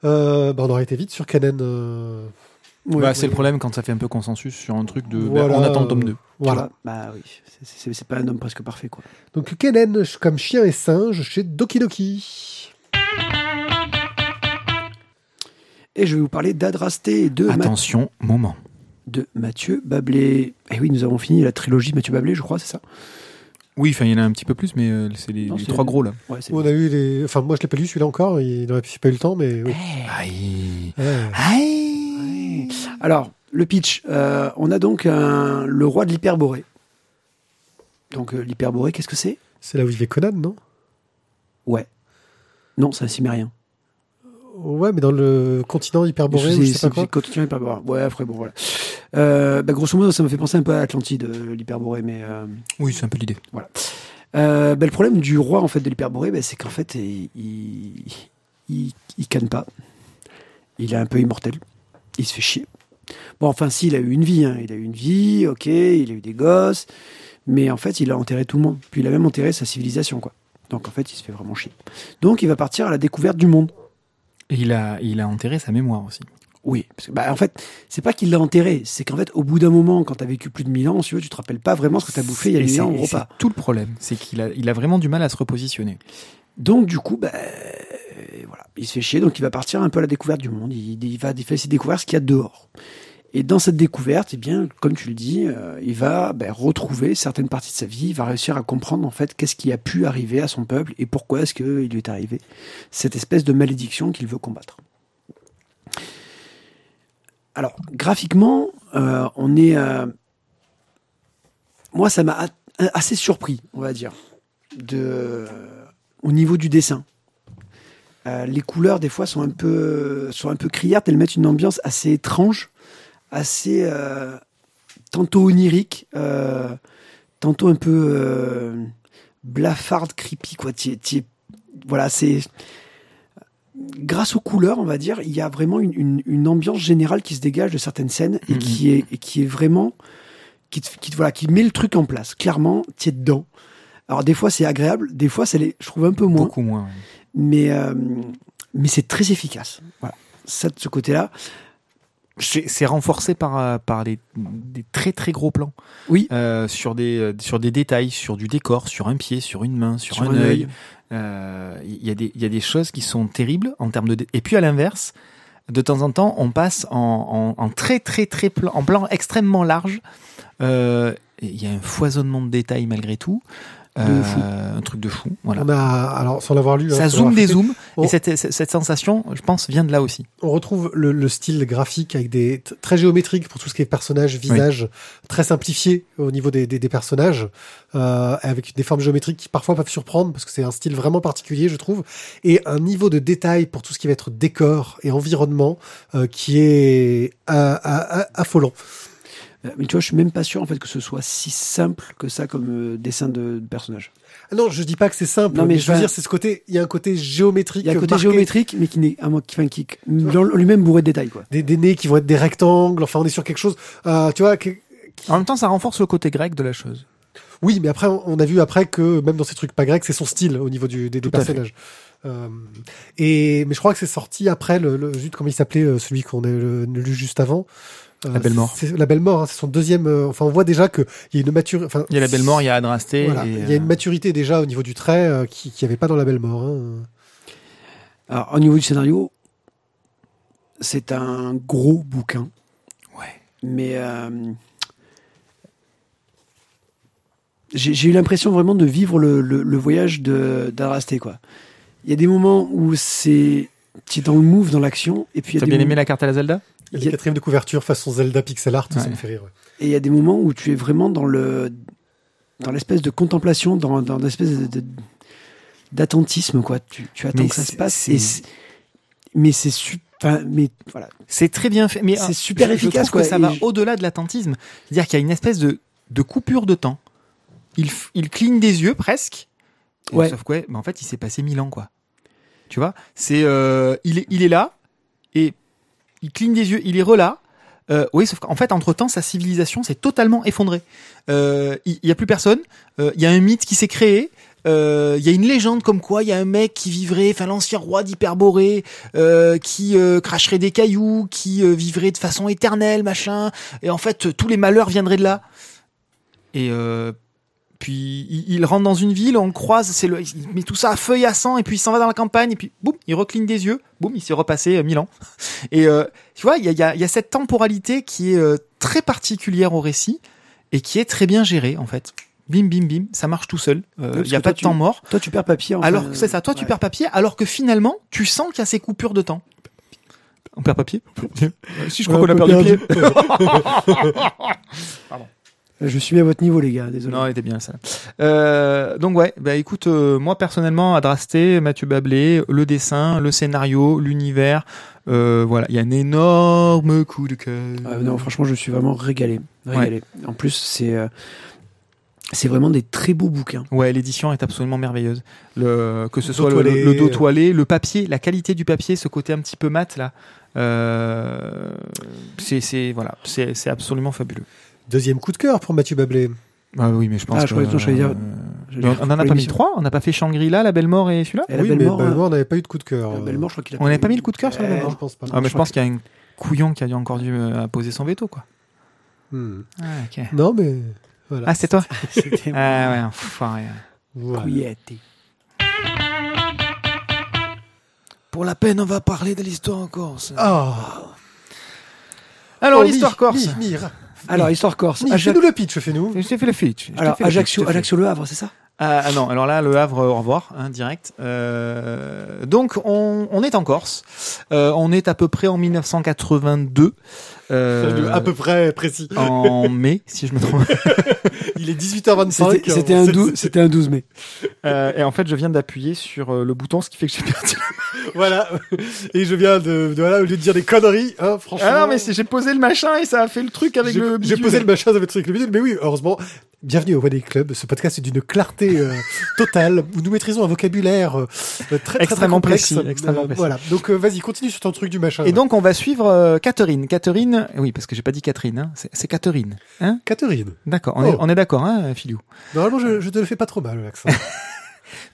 Euh, bah, on aurait été vite sur Canon. Euh, bah, c'est le problème quand ça fait un peu consensus sur un truc de. bah, Voilà, on attend le tome 2. Tu Voilà. Bah oui. C'est- pas un homme presque parfait, quoi. Donc Kennen comme chien et singe chez Doki Doki? Et je vais vous parler d'Adrasté de, Ma- Attention, moment. de Mathieu Bablé. Et oui, nous avons fini la trilogie Mathieu Bablé, je crois, c'est ça? Oui, enfin, il y en a un petit peu plus, mais euh, c'est les, Non, les c'est- trois gros là. Ouais, On a eu les, enfin moi je l'ai pas lu celui-là encore. Il n'aurait pas eu le temps, mais oui. Aïe. Ouais. Aïe. Alors, le pitch. euh, on a donc un- le roi de l'hyperborée. Donc, euh, l'hyperborée, qu'est-ce que c'est? C'est là où vivait Conan, non? Ouais. Non, c'est un cimérien. Ouais, mais dans le continent hyperboré, ou je sais pas quoi. Continent hyperborée. Ouais, après, bon, voilà. Euh, bah, grosso modo, ça me fait penser un peu à Atlantide, euh, l'hyperborée, mais. euh, Oui, c'est un peu l'idée. Euh, ben, le problème du roi en fait de l'hyperborée, ben, c'est qu'en fait il, il, il, il canne pas. Il est un peu immortel. Il se fait chier. Bon, enfin, si, il a eu une vie. hein. Il a eu une vie, ok, il a eu des gosses. Mais en fait, il a enterré tout le monde. Puis il a même enterré sa civilisation, quoi. Donc en fait, il se fait vraiment chier. Donc il va partir à la découverte du monde. Et il a, il a enterré sa mémoire aussi. Oui, parce que, bah, en fait, c'est pas qu'il l'a enterré, c'est qu'en fait, au bout d'un moment, quand t'as vécu plus de 1000 ans, si tu veux, tu te rappelles pas vraiment ce que t'as bouffé il y a Et 1000 c'est- ans au repas. tout le problème. C'est qu'il a, il a vraiment du mal à se repositionner. Donc du coup, bah, il se fait chier, donc il va partir un peu à la découverte du monde. Il, va, essayer de découvrir ce qu'il y a dehors. Et dans cette découverte, eh bien, comme tu le dis, euh, il va ben, retrouver certaines parties de sa vie. Il va réussir à comprendre en fait qu'est-ce qui a pu arriver à son peuple et pourquoi est-ce qu'il lui est arrivé cette espèce de malédiction qu'il veut combattre. Alors, graphiquement, euh, on est. euh, moi, ça m'a assez surpris, on va dire, au niveau du dessin. Euh, les couleurs, des fois, sont un peu, sont un peu criardes. Elles mettent une ambiance assez étrange, assez euh, tantôt onirique, euh, tantôt un peu blafarde, creepy. Quoi. Es- voilà, c'est grâce aux couleurs, on va dire, il y a vraiment une, une- une ambiance générale qui se dégage de certaines scènes et Mhm. qui est, et qui est vraiment qui te, qui te- voilà, qui met le truc en place. Clairement, tu es dedans. Alors des fois c'est agréable, des fois c'est les, je trouve un peu moins, Beaucoup moins. mais euh, mais c'est très efficace. Voilà, ça de ce côté-là. C'est renforcé par, euh, par des très très gros plans. Oui. Euh, sur, des, sur des détails, sur du décor, sur un pied, sur une main, sur, un, œil. Euh, Il y, a des- il y a des choses qui sont terribles en termes de. Et puis à l'inverse, de temps en temps, on passe en, en, en très très très plan, en plan extrêmement large. Euh, Il y a un foisonnement de détails malgré tout. Fou. Un truc de fou. Voilà. On a, alors, sans l'avoir lu. hein, Ça sans zoome des zooms. on- Et cette, cette sensation, je pense, vient de là aussi. On retrouve le, le style graphique avec des très géométrique pour tout ce qui est personnage, visage, très simplifié au niveau des, des, des personnages, euh, avec des formes géométriques qui parfois peuvent surprendre parce que c'est un style vraiment particulier, je trouve, et un niveau de détail pour tout ce qui va être décor et environnement euh, qui est euh, euh, euh, affolant. Euh, Mais tu vois, je suis même pas sûr en fait que ce soit si simple que ça comme euh, dessin de, de personnage. Ah Non, je dis pas que c'est simple, Non, mais, mais je veux dire, c'est ce côté, il y a un côté géométrique. Il y a un côté marqué, géométrique, mais qui n'est, à moi, qui, enfin, qui, dans lui-même bourré de détails, quoi. Des, des nez qui vont être des rectangles, enfin, on est sur quelque chose, euh, tu vois, qui- En même temps, ça renforce le côté grec de la chose. Oui, mais après, on a vu après que même dans ces trucs pas grecs, c'est son style au niveau du, des, personnages. Euh, et mais je crois que c'est sorti après le, le zut, comment il s'appelait celui qu'on a lu juste avant? Euh, La Belle Mort. C'est la belle mort. hein, c'est son deuxième. euh, enfin, on voit déjà que il y a une maturité. Enfin, Il y a la belle mort, il y a Adrasté. voilà, et, il y a une euh, maturité déjà au niveau du trait euh, qui qui avait pas dans la belle mort. hein. Alors, au niveau du scénario, c'est un gros bouquin. Ouais. Mais euh, j'ai j'ai eu l'impression vraiment de vivre le, le, le voyage de d'Adrasté, quoi. Il y a des moments où c'est tu es dans le move, dans l'action, et puis il y a T'as des bien moments- aimé la carte à la Zelda? Les a- quatrièmes de couverture façon Zelda pixel art, ça me fait rire. ouais. Et il y a des moments où tu es vraiment dans le dans l'espèce de contemplation, dans, dans l'espèce de, de- d'attentisme, quoi. Tu, tu attends Mais que ça se passe. c'est- et c'est- mais c'est super. Mais voilà. C'est très bien fait. Mais C'est euh, super je- je efficace, trouve que quoi, ça va je- au-delà de l'attentisme. C'est-à-dire qu'il y a une espèce de, de coupure de temps. Il, f- il cligne des yeux presque. Ouais. Sauf que, ouais, mais en fait, il s'est passé mille ans, quoi. Tu vois? C'est, euh, il est, il est là et il cligne des yeux. Il est relà. Euh, oui, sauf qu'en fait, entre temps, sa civilisation s'est totalement effondrée. Euh, il il y a plus personne. Euh, Il y a un mythe qui s'est créé. Euh, Il y a une légende comme quoi il y a un mec qui vivrait, enfin l'ancien roi d'Hyperborée, euh, qui euh, cracherait des cailloux, qui euh, vivrait de façon éternelle, machin. Et en fait, euh, tous les malheurs viendraient de là. Et euh, puis il, il rentre dans une ville, on le croise, c'est le, il met tout ça à feu et à sang, et puis il s'en va dans la campagne, et puis boum, il recligne des yeux, boum, il s'est repassé euh, mille ans. Et euh, tu vois, il y a, il y, a, il y a cette temporalité qui est euh, très particulière au récit et qui est très bien gérée en fait. Bim, bim, bim, ça marche tout seul. Euh, Il y a pas toi, de tu- temps mort. Toi, tu perds papier. enfin, Alors que c'est ça, toi tu perds papier, alors que finalement tu sens qu'il y a ces coupures de temps. On perd papier Si je crois Ouais, qu'on a perdu pied. Je suis mis à votre niveau, les gars. Désolé. Non, il était bien ça. Euh, donc ouais, bah écoute, euh, moi personnellement, Adrasté, Mathieu Bablé, le dessin, le scénario, l'univers, euh, voilà, il y a un énorme coup de cœur. Ah, non, franchement, je suis vraiment régalé. régalé. En plus, c'est c'est vraiment des très beaux bouquins. Ouais, l'édition est absolument merveilleuse. Le, que ce soit le, dos toilé, le papier, la qualité du papier, ce côté un petit peu mat là, c'est voilà, c'est absolument fabuleux. Deuxième coup de cœur pour Mathieu Bablé. Ah oui, mais je pense Ah, je que que dire- euh, on, dire on en a pas mis trois, on n'a pas fait Shangri-La, La Belle Mort et celui-là. Oui, Belle mais Mort, Belle euh, Mort n'avait pas eu de coup de cœur. La Belle Mort, je crois qu'il a On n'avait pas mis le coup de cœur sur La Belle Euh, Non, Mort. je pense pas. Ah, mais je pense qu'il y a un couillon qui a dû encore dû euh, poser son veto, quoi. Hmm. Ah, ok. Non, mais voilà. Ah, c'est toi Ah, ouais, enfoiré. Voilà. couillette. Pour la peine, on va parler de l'histoire en Corse. Ah. Alors, Oh, l'histoire Mi, corse. Mi, Mi, Alors, histoire corse. Mi, Ajax- fais-nous le pitch, fais-nous. Je t'ai fait le pitch. je t'ai Alors, fait le pitch, Ajaccio. Ajaccio Le Havre, c'est ça? Ah, ah non, alors là, le Havre, au revoir, hein, direct. Euh, donc, on, on est en Corse. Euh, on est à peu près en 1982. euh, à peu près précis. en mai, si je me trompe. Il est 18h25. C'était un, 12 c'était un 12 mai. Euh, et en fait, je viens d'appuyer sur euh, le bouton, ce qui fait que j'ai perdu. Voilà. Et je viens de, de- voilà, au lieu de dire des conneries, hein, franchement. Ah non, mais j'ai posé le machin et ça a fait le truc avec le. J'ai posé le machin avec le truc le bidule, mais oui, heureusement. Bienvenue au One Club. Ce podcast est d'une clarté euh, totale où nous maîtrisons un vocabulaire euh, très, très, Extrêmement très complexe. précis, extrêmement Euh, précis. Voilà. Donc, vas-y, continue sur ton truc du machin. Et donc, on va suivre Catherine. Catherine, oui, parce que j'ai pas dit Catherine, hein, c'est Catherine. Hein? Catherine. D'accord, on, est, Oh. on est d'accord, hein, Philou Normalement, je, je te le fais pas trop mal, l'accent.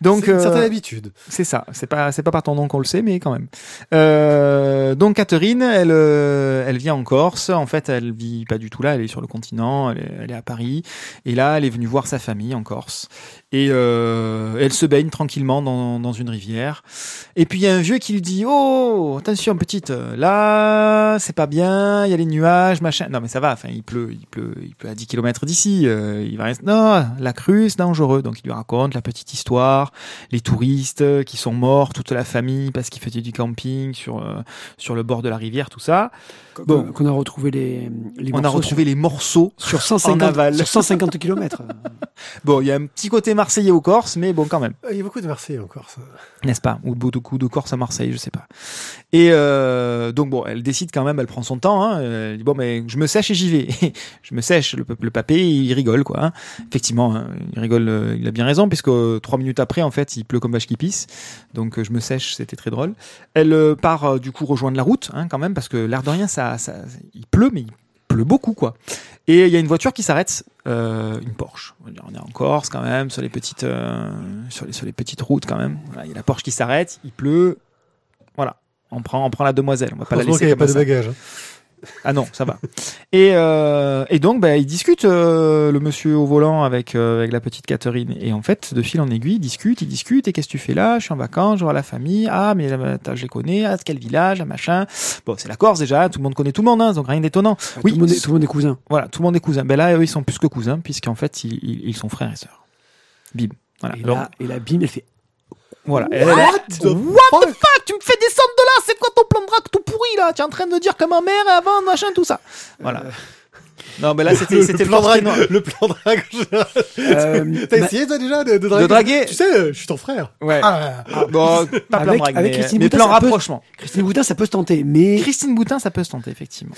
Donc, C'est une certaine euh, habitude. c'est ça. C'est pas, c'est pas par ton nom qu'on le sait, mais quand même. Euh, donc Catherine, elle, euh, elle vient en Corse. En fait, elle vit pas du tout là. Elle est sur le continent. Elle est, elle est à Paris. Et là, elle est venue voir sa famille en Corse. Et euh, elle se baigne tranquillement dans, dans une rivière. Et puis il y a un vieux qui lui dit "Oh, attention petite, là, c'est pas bien. Il y a les nuages, machin. Non mais ça va. Enfin, il pleut, il pleut, il pleut à 10 km d'ici. Euh, il va rester. Non, la crue, c'est dangereux. Donc il lui raconte la petite histoire les touristes qui sont morts, toute la famille parce qu'ils faisaient du camping sur euh, sur le bord de la rivière, tout ça. Bon. Qu'on a retrouvé les, les On a morceaux retrouvé les morceaux. sur, sur 150, en aval. sur 150 km. Bon, il y a un petit côté marseillais au Corse, mais bon quand même, Il y a beaucoup de Marseillais encore. Ça. n'est-ce pas? Ou beaucoup de Corse à Marseille, je sais pas. Et euh, donc bon, elle décide quand même, elle prend son temps. Hein, elle dit bon, mais je me sèche et j'y vais. je me sèche. Le, le papé, il rigole quoi. hein. Effectivement, hein, il rigole. euh, il a bien raison puisque euh, trois minutes après, en fait, il pleut comme vache qui pisse. Donc je me sèche, c'était très drôle. Elle part du coup rejoindre la route hein, quand même parce que l'air de rien, ça, ça, il pleut, mais il pleut beaucoup quoi. Et il y a une voiture qui s'arrête, euh, une Porsche. On est en Corse quand même, sur les petites, euh, sur les sur les petites routes quand même. Voilà, il y a la Porsche qui s'arrête, il pleut. Voilà, on prend on prend la demoiselle, on va pas la laisser n'y a pas de bagages. hein. Ah non, ça va. Et, euh, et donc, bah, il discute euh, le monsieur au volant avec euh, avec la petite Catherine. Et en fait, de fil en aiguille, il discute, il discute. Et qu'est-ce que tu fais là? Je suis en vacances, je vois la famille. Ah, mais attends, je les connais. Ah, quel village, ah, machin. Bon, c'est la Corse déjà. Tout le monde connaît tout le monde, hein, donc rien d'étonnant. Oui, tout, le monde est, tout le monde est cousin. voilà, tout le monde est cousins. Ben là, eux, ils sont plus que cousins, puisqu'en fait, ils, ils, ils sont frères et sœurs. Bim. Voilà. Et là, et là, bim, elle fait. Voilà. What the What the fuck Tu me fais descendre de là C'est quoi ton plan de drague tout pourri là? Tu es en train de dire que ma mère avant machin tout ça. Voilà. Non mais là c'était Le- le plan drague. Le plan drague. Euh, T'as bah, essayé toi déjà de, de draguer? De draguer? Tu sais, euh, je suis ton frère. Ouais. Ah, Bon, pas plan Avec- drague, avec mais, Christine mais Boutin, plan peut- rapprochement. Christine Boutin, ça peut se tenter, mais Christine Boutin, ça peut se tenter effectivement.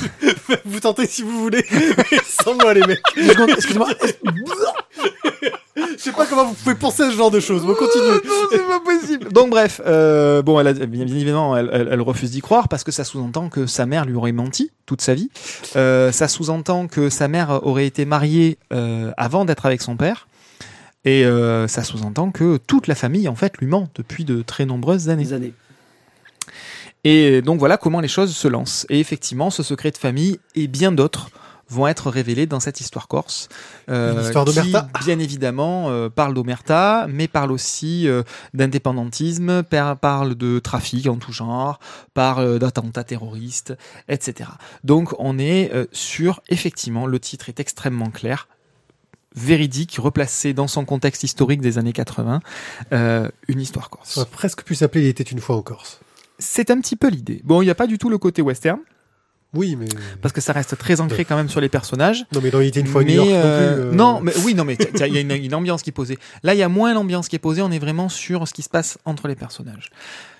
vous tentez si vous voulez. Mais sans moi les mecs. Excusez-moi. Je sais pas comment vous pouvez penser à ce genre de choses. Bon, continue. non, c'est pas possible. Donc bref, euh, bon, elle a, bien, bien évidemment, elle, elle- elle refuse d'y croire parce que ça sous-entend que sa mère lui aurait menti toute sa vie. Euh, ça sous-entend que sa mère aurait été mariée euh, avant d'être avec son père. Et ça sous-entend que toute la famille, en fait, lui ment depuis de très nombreuses années. Des années. Et donc voilà comment les choses se lancent. Et effectivement, ce secret de famille et bien d'autres vont être révélés dans cette histoire corse. euh, histoire qui, d'Omerta. bien évidemment, euh, parle d'Omerta, mais parle aussi euh, d'indépendantisme, par- parle de trafic en tout genre, parle d'attentats terroristes, etc. Donc on est euh, sur, effectivement, le titre est extrêmement clair, véridique, replacé dans son contexte historique des années 80, euh, une histoire Ça corse. aurait presque pu s'appeler Il était une fois en Corse. C'est un petit peu l'idée. Bon, il n'y a pas du tout le côté western, Oui, mais parce que ça reste très ancré quand même sur les personnages. non, mais dans était une fois New non plus. euh, non, mais oui, non, mais il y a une, une ambiance qui est posée. Là, il y a moins l'ambiance qui est posée. On est vraiment sur ce qui se passe entre les personnages.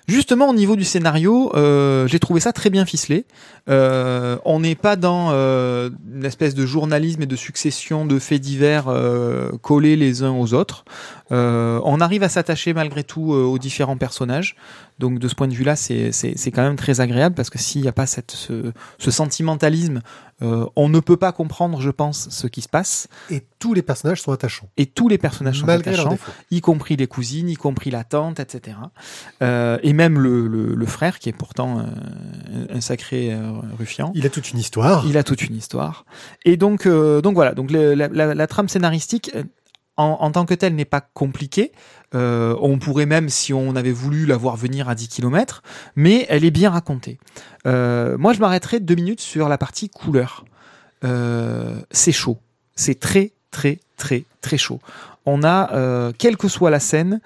Justement, au niveau du scénario, euh, j'ai trouvé ça très bien ficelé. Euh, on n'est pas dans euh, une espèce de journalisme et de succession de faits divers euh, collés les uns aux autres. On arrive à s'attacher malgré tout aux différents personnages. Donc de ce point de vue-là, c'est quand même très agréable parce que s'il n'y a pas cette ce, ce sentimentalisme, euh, on ne peut pas comprendre, je pense, ce qui se passe. Et tous les personnages sont attachants. Et tous les personnages sont Malgré attachants y compris les cousines, y compris la tante, etc. Euh, et même le, le, le frère, qui est pourtant euh, un sacré euh, ruffian. Il a toute une histoire. Il a toute une histoire. Et donc, euh, donc voilà. Donc le- la, la- la trame scénaristique, en, en tant que telle, n'est pas compliquée. Euh, on pourrait même, si on avait voulu, la voir venir à 10 km, mais elle est bien racontée. Euh, moi, je m'arrêterai deux minutes sur la partie couleur. Euh, c'est chaud. C'est très, très, très, très chaud. On a, quelle que soit la scène,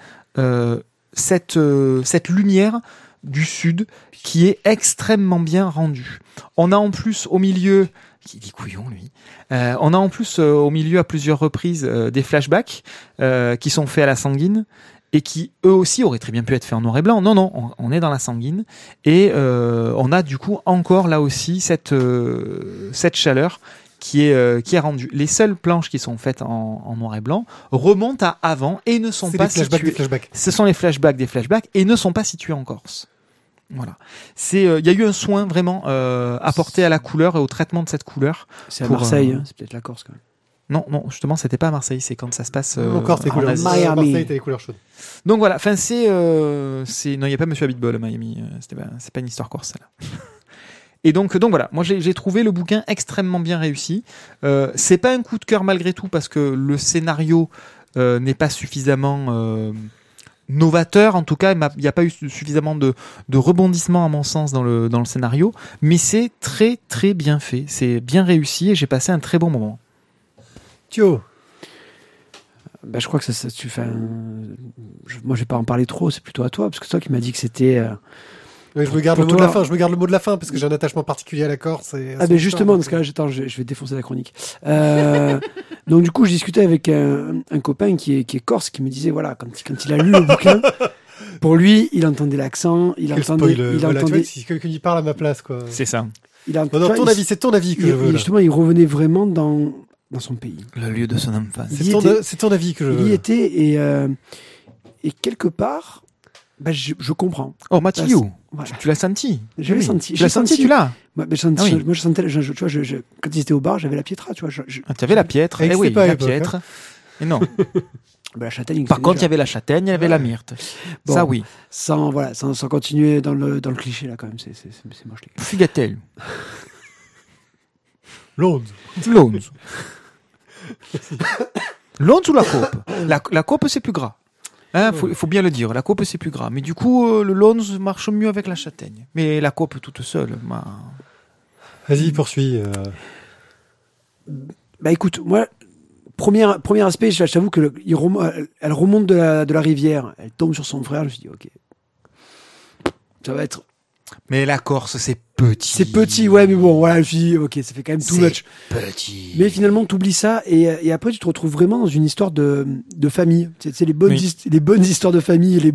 cette, cette lumière du sud qui est extrêmement bien rendue. On a en plus au milieu, qui dit couillon lui, euh, on a en plus euh, au milieu à plusieurs reprises euh, des flashbacks qui sont faits à la sanguine et qui eux aussi auraient très bien pu être faits en noir et blanc. Non, non, on, on est dans la sanguine et on a du coup encore là aussi cette cette chaleur qui est qui est rendue. Les seules planches qui sont faites en, en noir et blanc remontent à avant et ne sont pas des situées des flashbacks. ce sont les flashbacks des flashbacks et ne sont pas situés en Corse. Voilà. C'est, euh, il y a eu un soin vraiment euh, apporté à la couleur et au traitement de cette couleur. C'est à Pour, Marseille, euh, hein, c'est peut-être la Corse quand même. Non, non, justement, c'était pas à Marseille, c'est quand ça se passe. euh, Encore tes en couleurs. Asie. Miami. Marseille, t'as les couleurs chaudes. Donc voilà, enfin c'est, euh, c'est, non, il y a pas Monsieur Habitbol à Miami. euh, C'était pas, c'est pas une histoire corse là. Et donc, donc voilà, moi j'ai j'ai trouvé le bouquin extrêmement bien réussi. Euh, c'est pas un coup de cœur malgré tout parce que le scénario euh, n'est pas suffisamment euh, novateur. En tout cas, il n'y a pas eu suffisamment de, de rebondissements à mon sens dans le, dans le scénario. Mais c'est très très bien fait. C'est bien réussi et j'ai passé un très bon moment. Thio, Bah, je crois que ça, ça tu fais un- je- moi je vais pas en parler trop, c'est plutôt à toi, parce que toi qui m'as dit que c'était. euh, Je me garde Pour le mot de la fin. Je me garde le mot de la fin parce que j'ai un attachement particulier à la Corse. et à Ah ben histoire, justement, dans donc, ce cas-là, attends, je, je vais défoncer la chronique. Euh, donc du coup, je discutais avec un, un copain qui est, qui est corse, qui me disait, voilà, quand, il- quand il a lu le bouquin, pour lui, il entendait l'accent, il Quel entendait... spoil. Il Voilà, tu vois, entendait si quelqu'un y parle à ma place, quoi. C'est ça. il a- Bon, tu non, vois, ton il- avis, c'est ton avis que il- je veux. il- là. justement, il revenait vraiment dans, dans son pays. Le lieu de son enfance. il C'est y ton, ton avis que je Il veux. y là. était et, euh, et quelque part, bah, je, je comprends. Oh Mathieu, Voilà. tu, tu l'as senti Je l'ai Oui. senti. Tu l'as senti, senti. tu l'as Moi, mais je sentais- Ah oui. moi, je sentais, je- je- tu vois, je- je- quand ils étaient au bar, j'avais la piétra, tu vois. je- je- Ah, Tu avais la piètre. Et Eh oui, pas la piètre. Et non. bah, la châtaigne. Par contre, il y avait la châtaigne, il y avait la myrte. Bon. Ça, oui. sans voilà, sans, sans continuer dans le dans le cliché là quand même, c'est moche. les gars. Loans. Loans ou la coupe la, la coupe, c'est plus gras. Hein, faut, faut bien le dire, la coupe, c'est plus gras. Mais du coup, euh, le Loans marche mieux avec la châtaigne. Mais la coupe toute seule, bah, Vas-y, poursuis. euh. Bah écoute, moi premier premier aspect, je je t'avoue que le- il remo- elle remonte de la de la rivière, elle tombe sur son frère, je me suis dit OK. Ça va être Mais la Corse, c'est petit. c'est petit ouais mais bon voilà, je me suis dit OK, ça fait quand même too much. Petit. Mais finalement, tu oublies ça et, et après, tu te retrouves vraiment dans une histoire de, de famille. C'est c'est les, bonnes Oui. les bonnes histoires de famille, les,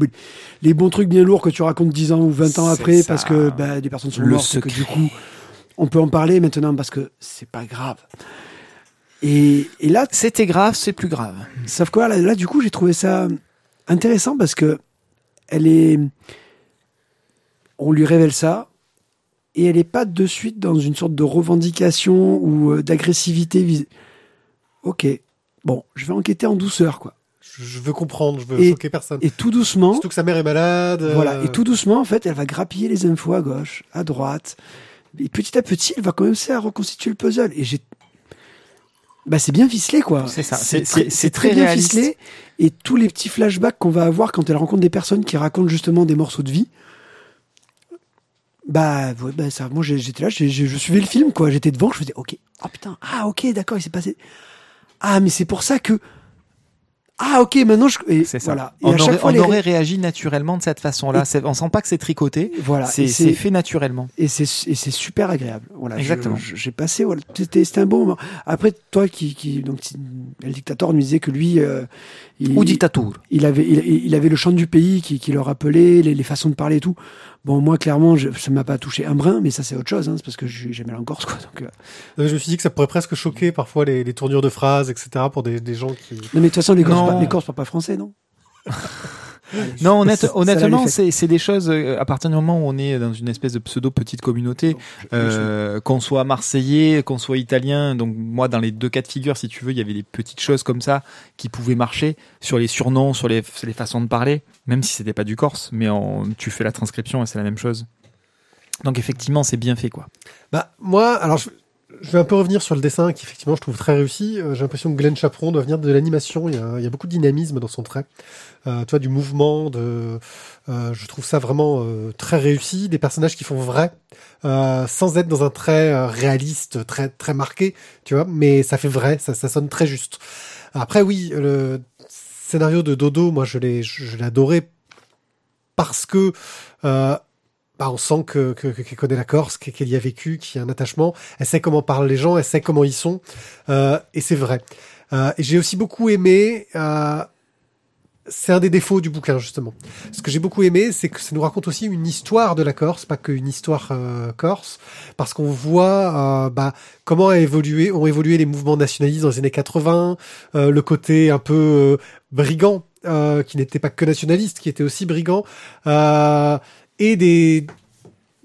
les bons trucs bien lourds que tu racontes 10 ans ou 20 ans après ça. parce que bah, des personnes sont Le mortes et que secret. du coup, on peut en parler maintenant parce que c'est pas grave. Et, et là, C'était grave, c'est plus grave. sauf quoi, là, là, du coup, j'ai trouvé ça intéressant parce que elle est. On lui révèle ça et elle est pas de suite dans une sorte de revendication ou euh, d'agressivité. vis- Ok, bon, je vais enquêter en douceur, quoi. Je, veux comprendre, je veux Et- choquer personne. Et tout doucement, Surtout que sa mère est malade. euh, voilà, et tout doucement, en fait, elle va grappiller les infos à gauche, à droite. Et petit à petit, elle va commencer à reconstituer le puzzle. Et j'ai. Bah, c'est bien ficelé, quoi. C'est ça, C'est très, bien réaliste. ficelé. Et tous les petits flashbacks qu'on va avoir quand elle rencontre des personnes qui racontent justement des morceaux de vie. Bah, ouais, bah ça, moi j'étais là, je suivais le film, quoi. J'étais devant, je faisais, ok, oh putain, ah ok, d'accord, il s'est passé. Ah, mais c'est pour ça que. Ah ok, maintenant je. Et C'est ça. Voilà. Et on aurait, fois, on les- aurait réagi naturellement de cette façon-là. Et- On sent pas que c'est tricoté. Voilà. C'est fait naturellement. et c'est super agréable. Voilà, Exactement. J'ai passé, voilà, c'était un bon moment. Après, toi qui, qui donc le dictateur nous disait que lui, euh, il, Ou dictature. il avait il, il avait le chant du pays qui, qui le rappelait, les, les façons de parler et tout. Bon, moi clairement, je, ça m'a pas touché un brin, mais ça c'est autre chose, hein, c'est parce que je- j'aimais la Corse quoi. Donc, euh. Non, Je me suis dit que ça pourrait presque choquer parfois les, les tournures de phrases, etc. pour des, des gens qui. Non mais de toute façon, les Corses, Non. pas- les Corses parlent pas français, non? Non, honnête- honnêtement, c'est c'est des choses, euh, à partir du moment où on est dans une espèce de pseudo-petite communauté, euh, qu'on soit marseillais, qu'on soit italien, donc moi, dans les deux cas de figure, si tu veux, il y avait des petites choses comme ça qui pouvaient marcher sur les surnoms, sur les, sur les façons de parler, même si c'était pas du corse, mais tu fais la transcription et c'est la même chose. Donc effectivement, c'est bien fait, quoi. Bah, moi, alors je, je vais un peu revenir sur le dessin qui, effectivement, je trouve très réussi. Euh, J'ai l'impression que Glenn Chaperon doit venir de l'animation. Il, y a- beaucoup de dynamisme dans son trait. Euh, tu vois, du mouvement, de, euh, je trouve ça vraiment euh, très réussi. Des personnages qui font vrai, euh, sans être dans un trait réaliste, très, très marqué, tu vois, mais ça fait vrai, ça, ça sonne très juste. Après, oui, le scénario de Dodo, moi, je l'ai, je, je l'ai adoré parce que, bah, on sent que, que, que- qu'elle connaît la Corse, que- qu'elle y a vécu, qu'il y a un attachement. Elle sait comment parlent les gens, elle sait comment ils sont, euh, et c'est vrai. Euh, j'ai aussi beaucoup aimé. Euh, c'est un des défauts du bouquin justement. Ce que j'ai beaucoup aimé, c'est que ça nous raconte aussi une histoire de la Corse, pas qu'une histoire euh, corse, parce qu'on voit euh, bah, comment a évolué, ont évolué les mouvements nationalistes dans les années 80, euh, le côté un peu euh, brigand, euh, qui n'était pas que nationaliste, qui était aussi brigand, euh, et des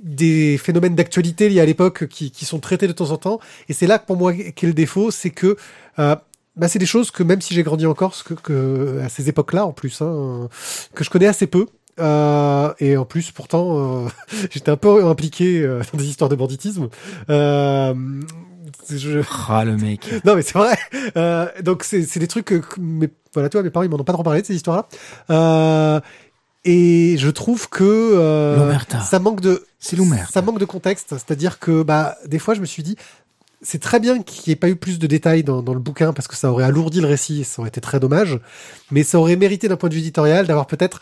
des phénomènes d'actualité liés à l'époque qui, qui sont traités de temps en temps. Et c'est là que pour moi qu'est le défaut, c'est que euh, bah, c'est des choses que même si j'ai grandi en Corse, que, que à ces époques-là en plus, hein, que je connais assez peu. Euh, et en plus, pourtant, euh, j'étais un peu impliqué euh, dans des histoires de banditisme. Euh, je... Ah, le mec. Non, mais c'est vrai. Euh, donc, c'est c'est des trucs que, mes, voilà, toi, mes parents, ils m'en ont pas trop parlé de ces histoires-là. Euh, et je trouve que euh, ça manque de, C'est l'Omerta. ça manque de contexte. C'est-à-dire que, bah, des fois, je me suis dit, c'est très bien qu'il n'y ait pas eu plus de détails dans, dans le bouquin parce que ça aurait alourdi le récit, et ça aurait été très dommage. Mais ça aurait mérité d'un point de vue éditorial d'avoir peut-être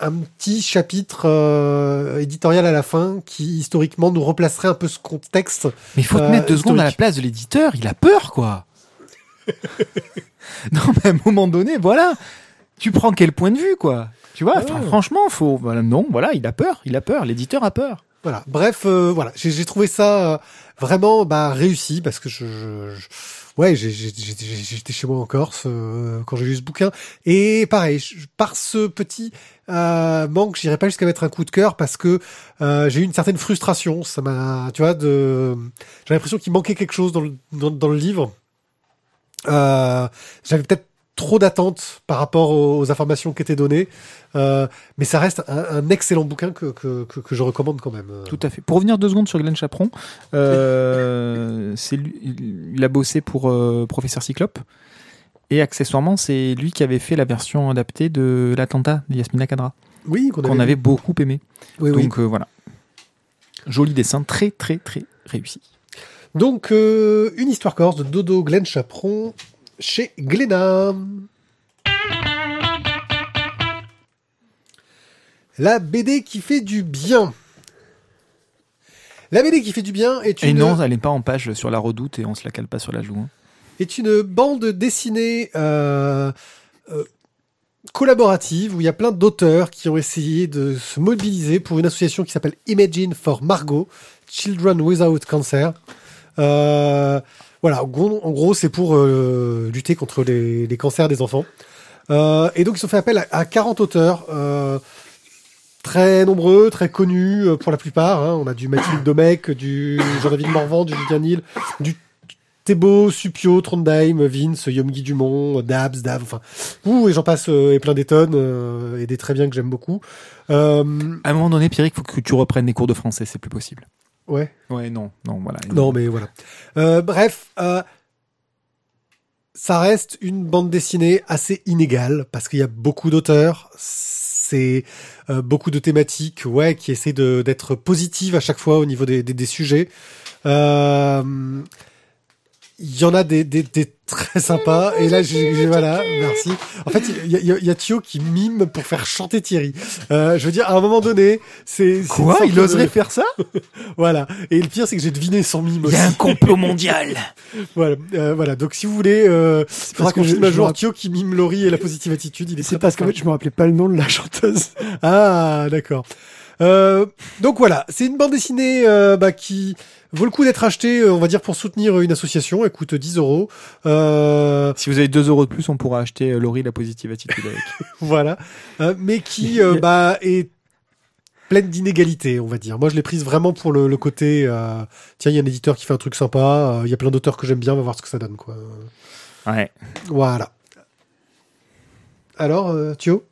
un petit chapitre euh, éditorial à la fin qui historiquement nous replacerait un peu ce contexte. Mais il faut te Euh, mettre deux secondes à la place de l'éditeur, il a peur, quoi. non, mais à un moment donné, voilà. Tu prends quel point de vue, quoi? Tu vois, franchement, faut. Voilà, non, voilà, il a peur, il a peur, l'éditeur a peur. Voilà. Bref, euh, voilà, j'ai trouvé ça euh, vraiment bah, réussi parce que je, je- je- ouais, j'étais chez moi en Corse euh, quand j'ai lu ce bouquin et pareil, je- par ce petit euh, manque, j'irai pas jusqu'à mettre un coup de cœur parce que euh, j'ai eu une certaine frustration. Ça m'a, tu vois, de, j'ai l'impression qu'il manquait quelque chose dans le dans, dans le livre. Euh, J'avais peut-être trop d'attentes par rapport aux, aux informations qui étaient données, euh, mais ça reste un, un excellent bouquin que, que, que, que je recommande quand même. Tout à fait. Pour revenir deux secondes sur Glenn Chaperon, euh, lui, il a bossé pour euh, Professeur Cyclope. Et accessoirement, c'est lui qui avait fait la version adaptée de l'attentat de Yasmina Kadra, Oui, qu'on avait, avait beaucoup aimé. Oui. Donc euh, voilà. Joli dessin, très très très réussi. Donc, euh, une histoire corse de Dodo Glenn Chaperon chez Glénat. La BD qui fait du bien. La BD qui fait du bien est Et une, non, elle n'est pas en page sur la redoute et on se la cale pas sur la joue. hein. est une bande dessinée euh, euh, collaborative où il y a plein d'auteurs qui ont essayé de se mobiliser pour une association qui s'appelle Imagine for Margot, Children Without Cancer. Euh, voilà, en gros, c'est pour euh, lutter contre les, les cancers des enfants. Euh, et donc, ils ont fait appel à, à 40 auteurs, euh, très nombreux, très connus euh, pour la plupart. hein. On a du Mathilde Domecq, du Jean-David Morvan, du Julien Nil, du Thébault, Supio, Trondheim, Vince, Yomgi Dumont, Dabs, Dav, enfin, ouh, et j'en passe, euh, et plein des tonnes, euh, et des très bien que j'aime beaucoup. Euh, À un moment donné, Pierre, il faut que tu reprennes des cours de français, c'est plus possible. Ouais. Ouais, non, non, voilà. Non, mais voilà. Euh, bref, euh, ça reste une bande dessinée assez inégale parce qu'il y a beaucoup d'auteurs. C'est euh, beaucoup de thématiques, ouais, qui essaient d'être positives à chaque fois au niveau des, des, des sujets. Euh, Il y en a des, des, des très sympas. Et là, j'ai j'ai- voilà, merci. En fait, il y a, il y a- il y a Thio qui mime pour faire chanter Thierry. Euh, je veux dire, à un moment donné, c'est c'est Quoi Il de- oserait faire ça? Voilà. Et le pire, c'est que j'ai deviné son mime Il aussi. y a un complot mondial Voilà, euh, voilà. Donc si vous voulez, euh, il faudra qu'on je- filme un jour Thio qui mime Laurie et la positive attitude. Il est C'est parce qu'en fait, je me rappelais pas le nom de la chanteuse. Ah, d'accord. Euh, donc voilà, c'est une bande dessinée euh, bah, qui vaut le coup d'être achetée, euh, on va dire, pour soutenir une association. Elle coûte 10 euros. Euh, Si vous avez 2 euros de plus, on pourra acheter Laurie la positive attitude avec. voilà. Mais qui bah, est pleine d'inégalités, on va dire. Moi, je l'ai prise vraiment pour le, le côté... tiens, il y a un éditeur qui fait un truc sympa. Il y a plein d'auteurs que j'aime bien. On va voir ce que ça donne. quoi. Ouais. Voilà. Alors, Thio?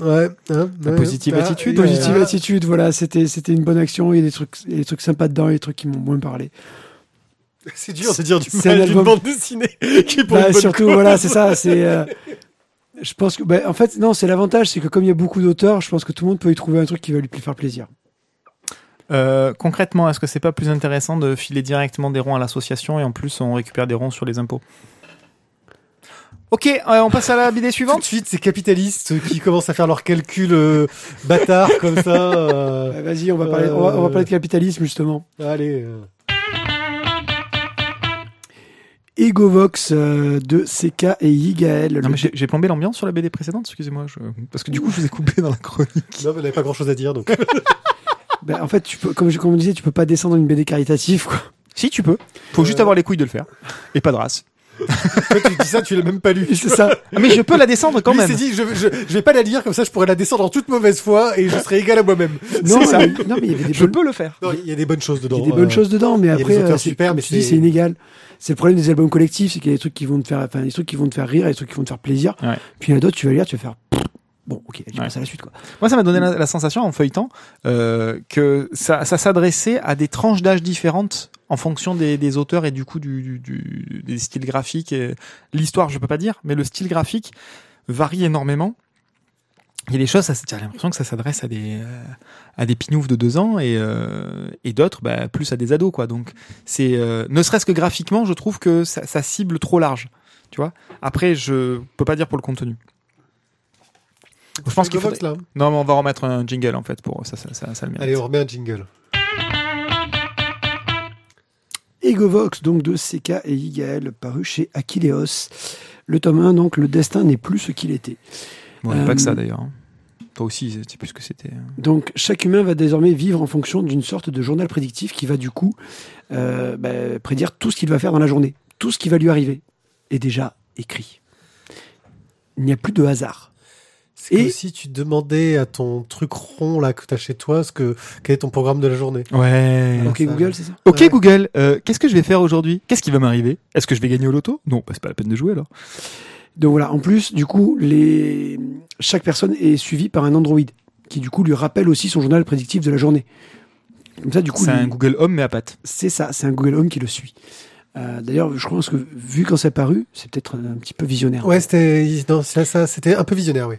Ouais. hein, La ouais, positive ah, attitude, euh, Positive attitude, voilà, c'était c'était une bonne action. Il y a des trucs, il y a des trucs sympas dedans, il y a des trucs qui m'ont moins parlé. C'est dur de dire du C'est mal un d'une album- bande dessinée qui est pour Bah, une bonne surtout, cause. voilà, c'est ça. C'est, euh, je pense que, bah, en fait, non, c'est l'avantage, c'est que comme il y a beaucoup d'auteurs, je pense que tout le monde peut y trouver un truc qui va lui faire plaisir. Euh, concrètement, est-ce que c'est pas plus intéressant de filer directement des ronds à l'association et en plus on récupère des ronds sur les impôts? Ok, euh, on passe à la BD Tout de suivante. suite, ces capitalistes qui commencent à faire leurs calculs euh, bâtards comme ça. euh, Bah, vas-y, on va parler, on va, on va parler de capitalisme justement. allez. euh. Egovox euh, de CK et Yigael. Non mais j'ai j'ai plombé l'ambiance sur la BD précédente, excusez-moi, je... parce que du coup je vous ai coupé dans la chronique. Non, mais n'avait pas grand chose à dire donc. Bah, en fait, tu peux, comme, je, comme on disait, tu peux pas descendre une BD caritative, quoi. Si tu peux, faut juste Euh. avoir les couilles de le faire et pas de race. Toi, tu dis ça, tu l'as même pas lu. C'est ça. Ah, mais je peux la descendre quand Lui, il même. s'est dit, je, je, je vais pas la lire, comme ça je pourrais la descendre en toute mauvaise foi et je serai égal à moi-même. Non, ça. mais, non, mais il y avait des Je bonnes, peux le faire. Non, il y a des bonnes choses dedans. il y a des bonnes euh, choses dedans, mais après, euh, c'est super, mais tu dis, c'est- c'est inégal. C'est le problème des albums collectifs, c'est qu'il y a des trucs qui vont te faire, enfin, des trucs qui vont te faire rire, et des trucs qui vont te faire plaisir. Ouais. Puis il y en a d'autres, tu vas lire, tu vas faire. Bon, ok, je Ouais. passe à la suite, quoi. Moi, ça m'a donné la, la sensation en feuilletant euh, que ça, ça s'adressait à des tranches d'âge différentes en fonction des, des auteurs et du coup du, du- du- des styles graphiques. L'histoire, je peux pas dire, mais le style graphique varie énormément. Il y a des choses, ça, j'ai l'impression que ça s'adresse à des euh, à des pinoufs de deux ans et euh, et d'autres, bah, plus à des ados, quoi. Donc c'est euh, ne serait-ce que graphiquement, je trouve que ça, ça cible trop large. Tu vois. Après, je peux pas dire pour le contenu. Je pense qu'il faut. Non, mais on va remettre un jingle en fait pour ça, ça, ça, ça le. Allez, on remet un jingle. Egovox, donc de CK et Igaël, paru chez Aquileos. Le tome 1, donc, le destin n'est plus ce qu'il était. Bon, a pas que Euh, ça d'ailleurs. hein. Toi aussi, c'est plus ce que c'était. hein. Donc, chaque humain va désormais vivre en fonction d'une sorte de journal prédictif qui va du coup euh, bah, prédire tout ce qu'il va faire dans la journée. Tout ce qui va lui arriver est déjà écrit. Il n'y a plus de hasard. Et- comme si tu demandais à ton truc rond là que t'as chez toi ce que quel est ton programme de la journée? Ouais. Alors, Ok, ça- Google, c'est ça? Ok Ouais. Google, euh, qu'est-ce que je vais faire aujourd'hui? Qu'est-ce qui va m'arriver? Est-ce que je vais gagner au loto? Non, bah, c'est pas la peine de jouer alors. Donc voilà, en plus, du coup, les... chaque personne est suivie par un Android qui, du coup, lui rappelle aussi son journal prédictif de la journée. Comme ça, du coup, C'est un Google Home mais à pattes. c'est ça, c'est un Google Home qui le suit. Euh, D'ailleurs, je pense que vu quand c'est paru, c'est peut-être un petit peu visionnaire. Ouais, c'était non, ça, ça c'était un peu visionnaire, oui.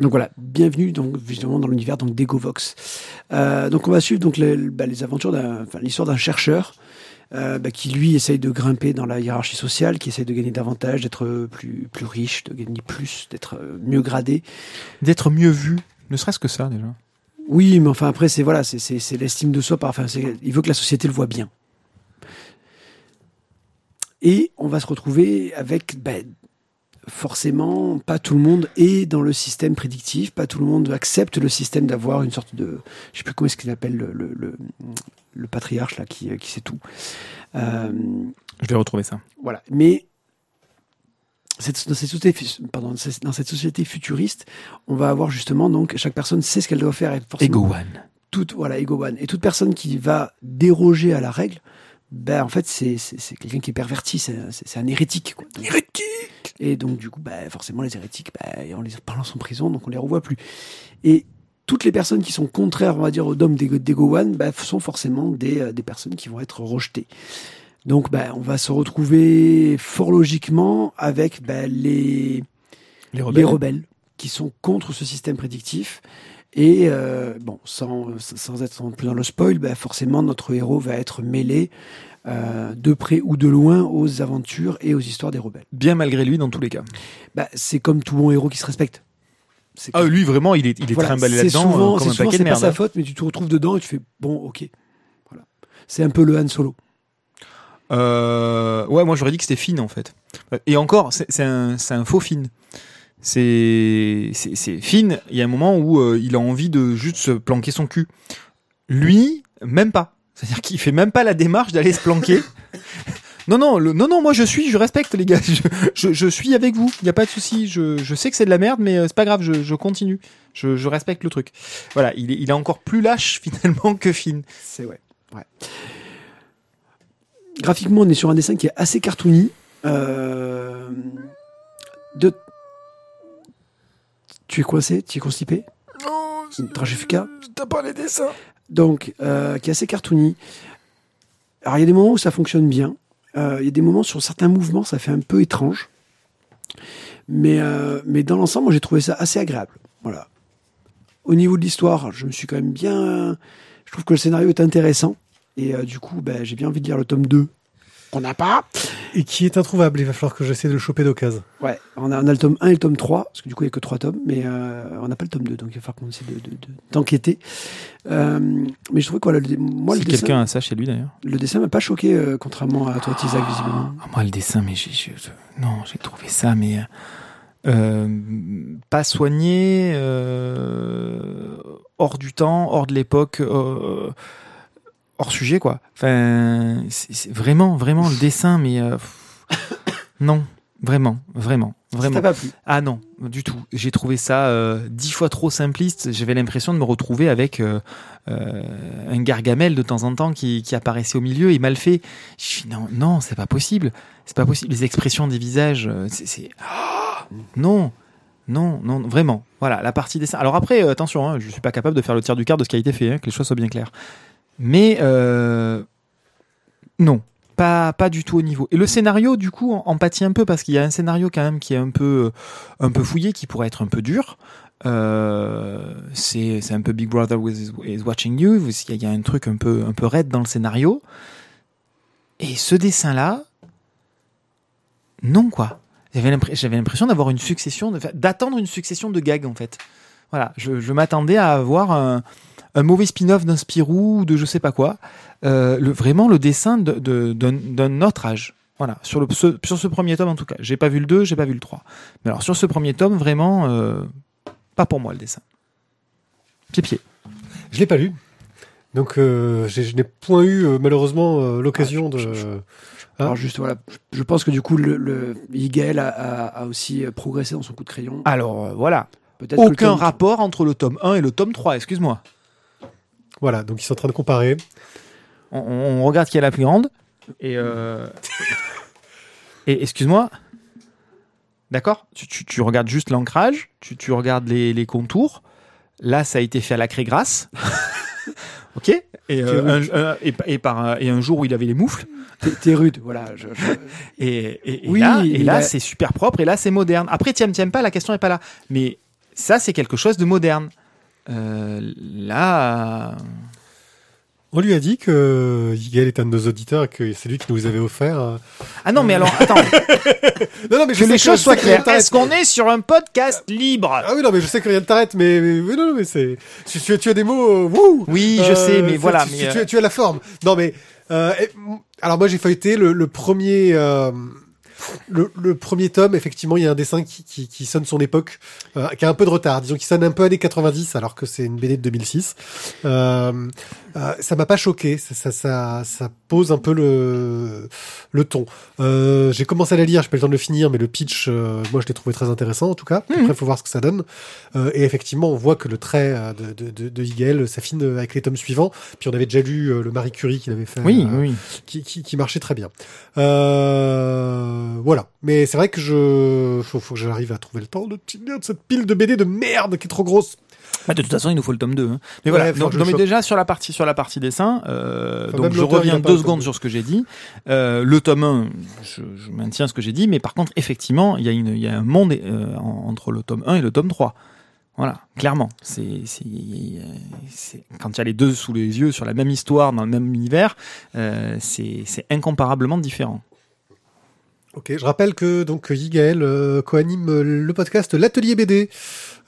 Donc voilà, bienvenue donc justement dans l'univers donc d'EgoVox. Euh, donc on va suivre donc les, bah, les aventures d'un, enfin l'histoire d'un chercheur euh, bah, qui lui essaye de grimper dans la hiérarchie sociale, qui essaye de gagner davantage, d'être plus plus riche, de gagner plus, d'être euh, mieux gradé. D'être mieux vu, ne serait-ce que ça déjà. Oui, mais enfin après c'est voilà, c'est c'est c'est l'estime de soi. par- Enfin, c'est- il veut que la société le voit bien. Et on va se retrouver avec ben, forcément pas tout le monde est dans le système prédictif, pas tout le monde accepte le système d'avoir une sorte de, je sais plus comment est-ce qu'il appelle le, le, le, le patriarche là qui, qui sait tout. Euh, Je vais retrouver ça. voilà, mais cette, dans, cette société, pardon, dans cette société futuriste, on va avoir justement donc chaque personne sait ce qu'elle doit faire et forcément Ego One. toute voilà Ego One et toute personne qui va déroger à la règle ben en fait c'est quelqu'un qui est perverti c'est un hérétique quoi. hérétique et donc du coup ben forcément les hérétiques ben on les balance en prison donc on les revoit plus et toutes les personnes qui sont contraires on va dire au dôme d'Ego d'Ego One ben, sont forcément des euh, des personnes qui vont être rejetées donc ben on va se retrouver fort logiquement avec les Les les rebelles qui sont contre ce système prédictif. Et euh, bon, sans, sans être dans le spoil, bah forcément notre héros va être mêlé euh, de près ou de loin aux aventures et aux histoires des rebelles. Bien malgré lui dans tous les cas. Bah, c'est comme tout bon héros qui se respecte. Ah, lui vraiment, il est, il est voilà, trimballé c'est là-dedans euh, c'est souvent c'est pas sa hein. faute, mais tu te retrouves dedans et tu fais bon, ok. Voilà. C'est un peu le Han Solo. Euh, ouais, moi j'aurais dit que c'était Finn en fait. Et encore, c'est un, un faux Finn. C'est c'est- c'est Finn. Il y a un moment où euh, il a envie de juste se planquer son cul. Lui, même pas. C'est-à-dire qu'il fait même pas la démarche d'aller se planquer. Non, non, le- non, non, moi je suis, je respecte les gars, je, je, je suis avec vous, il n'y a pas de souci, je, je sais que c'est de la merde, mais euh, c'est pas grave, je, je continue, je, je respecte le truc. Voilà, il est, il est encore plus lâche finalement que Finn. C'est ouais. ouais. Graphiquement, on est sur un dessin qui est assez cartoony. Euh, de... Tu es coincé Tu es constipé Non, Tragifica t'as pas les dessins. Donc, euh, qui est assez cartoony. Alors, il y a des moments où ça fonctionne bien. Euh, Il y a des moments sur certains mouvements, ça fait un peu étrange. Mais, euh, mais dans l'ensemble, moi, j'ai trouvé ça assez agréable. Voilà. Au niveau de l'histoire, je me suis quand même bien. Je trouve que le scénario est intéressant. Et du coup, ben, j'ai bien envie de lire le tome 2. On n'a pas. Et qui est introuvable. Il va falloir que j'essaie de le choper d'occasion. Ouais, on a, on a le tome 1 et le tome 3, parce que du coup, il n'y a que 3 tomes, mais euh, on n'a pas le tome 2, donc il va falloir qu'on essaie de, de- de- d'enquêter. Euh, mais je trouvais que voilà, le, moi, si le dessin, quelqu'un a ça chez lui d'ailleurs. le dessin m'a pas choqué, euh, contrairement à toi, Tizak, visiblement. Ah, moi, le dessin, mais j'ai, j'ai- je- non, j'ai trouvé ça, mais euh, pas soigné, euh, hors du temps, hors de l'époque, euh, hors sujet, quoi. Enfin, c'est, vraiment, vraiment le dessin, mais euh, pff, Non, vraiment, vraiment, Ça vraiment. t'a pas plu? Ah non, du tout. J'ai trouvé ça euh, dix fois trop simpliste. J'avais l'impression de me retrouver avec euh, un gargamel de temps en temps qui, qui apparaissait au milieu et mal fait. Je suis non, non, c'est pas possible. C'est pas possible. Les expressions des visages, c'est Ah non. Non, non, vraiment. Voilà, la partie dessin. Alors après, attention, hein, je suis pas capable de faire le tir du quart de ce qui a été fait, hein, que les choses soient bien claires. Mais euh, non, pas, pas du tout au niveau. Et le scénario, du coup, en, pâtit un peu parce qu'il y a un scénario quand même qui est un peu, euh, un peu fouillé, qui pourrait être un peu dur. Euh, c'est un peu Big Brother is, watching you. Il y, a, un truc un peu, un peu raide dans le scénario. Et ce dessin-là, non quoi. J'avais l'impr- j'avais l'impression d'avoir une succession, d'attendre une succession de gags en fait. Voilà, je, je m'attendais à avoir un, un mauvais spin-off d'un Spirou ou de je sais pas quoi. Euh, le, vraiment le dessin de- de- d'un autre âge. Voilà, sur, le, ce, sur ce premier tome en tout cas. J'ai pas vu le 2, j'ai pas vu le 3. Mais alors sur ce premier tome, vraiment, euh, pas pour moi le dessin. Pied-pied. Je l'ai pas lu. Donc, euh, je n'ai point eu, euh, malheureusement, euh, l'occasion Ah, de. Hein Alors juste voilà, je pense que du coup le, le Higel a, a- a aussi progressé dans son coup de crayon. Alors voilà, aucun tome- rapport entre le tome 1 et le tome 3, excuse-moi. Voilà, donc ils sont en train de comparer. On, on regarde qui est la plus grande. Et, euh, et excuse-moi. D'accord? Tu, tu- tu regardes juste l'ancrage, tu, tu regardes les, les contours. Là, ça a été fait à la craie grasse. ok? Et, euh, un, un- et, et par et un jour où il avait les moufles. T'es- rude, voilà. je- je- Et, et- et Oui, là, et là a- c'est super propre. Et là, c'est moderne. Après, tiens, tiens pas, la question n'est pas là. Mais ça, c'est quelque chose de moderne. Euh, là. On lui a dit que Yigel est un de nos auditeurs et que c'est lui qui nous avait offert. euh, Ah non, mais alors, attends. Non, non, mais je que les choses soient claires. Est-ce qu'on est sur un podcast libre? Ah oui, non, mais je sais que rien ne t'arrête, mais, mais, mais non, mais c'est. Tu, tu, tu as des mots. euh, wouh Oui, je Euh, sais, mais voilà. Tu, mais, tu- euh, tu as- tu as la forme. Non, mais. euh, et- alors moi, j'ai feuilleté le, le premier. Le, le premier tome, effectivement, il y a un dessin qui, qui, qui sonne son époque, euh, qui a un peu de retard. Disons qu'il sonne un peu années 90, alors que c'est une BD de 2006. Euh, euh, ça m'a pas choqué. Ça, ça, ça, ça pose un peu le, le ton. Euh, j'ai commencé à la lire, j'ai pas eu le temps de le finir, mais le pitch, euh, moi, je l'ai trouvé très intéressant, en tout cas. Mhm. Après, faut voir ce que ça donne. Euh, et effectivement, on voit que le trait de, de, de, de Hegel s'affine avec les tomes suivants. Puis on avait déjà lu le Marie Curie qu'il avait fait, Oui, oui. qui, qui, qui marchait très bien. Voilà. Mais c'est vrai que je faut, faut que j'arrive à trouver le temps de de cette pile de BD de merde qui est trop grosse. Ah, de toute façon, il nous faut le tome 2. hein. Mais voilà, donc, non, mais déjà sur la partie sur la partie dessin, euh, Enfin, donc je reviens deux secondes 2. sur ce que j'ai dit. Euh, le tome 1, je, je maintiens ce que j'ai dit, mais par contre, effectivement, il y a une il y a un monde euh, en- entre le tome 1 et le tome 3. Voilà, clairement, c'est c'est c'est- quand il y a les deux sous les yeux sur la même histoire dans le même univers, euh, c'est c'est incomparablement différent. Ok, je rappelle que donc Yigael euh, co-anime euh, le podcast L'Atelier BD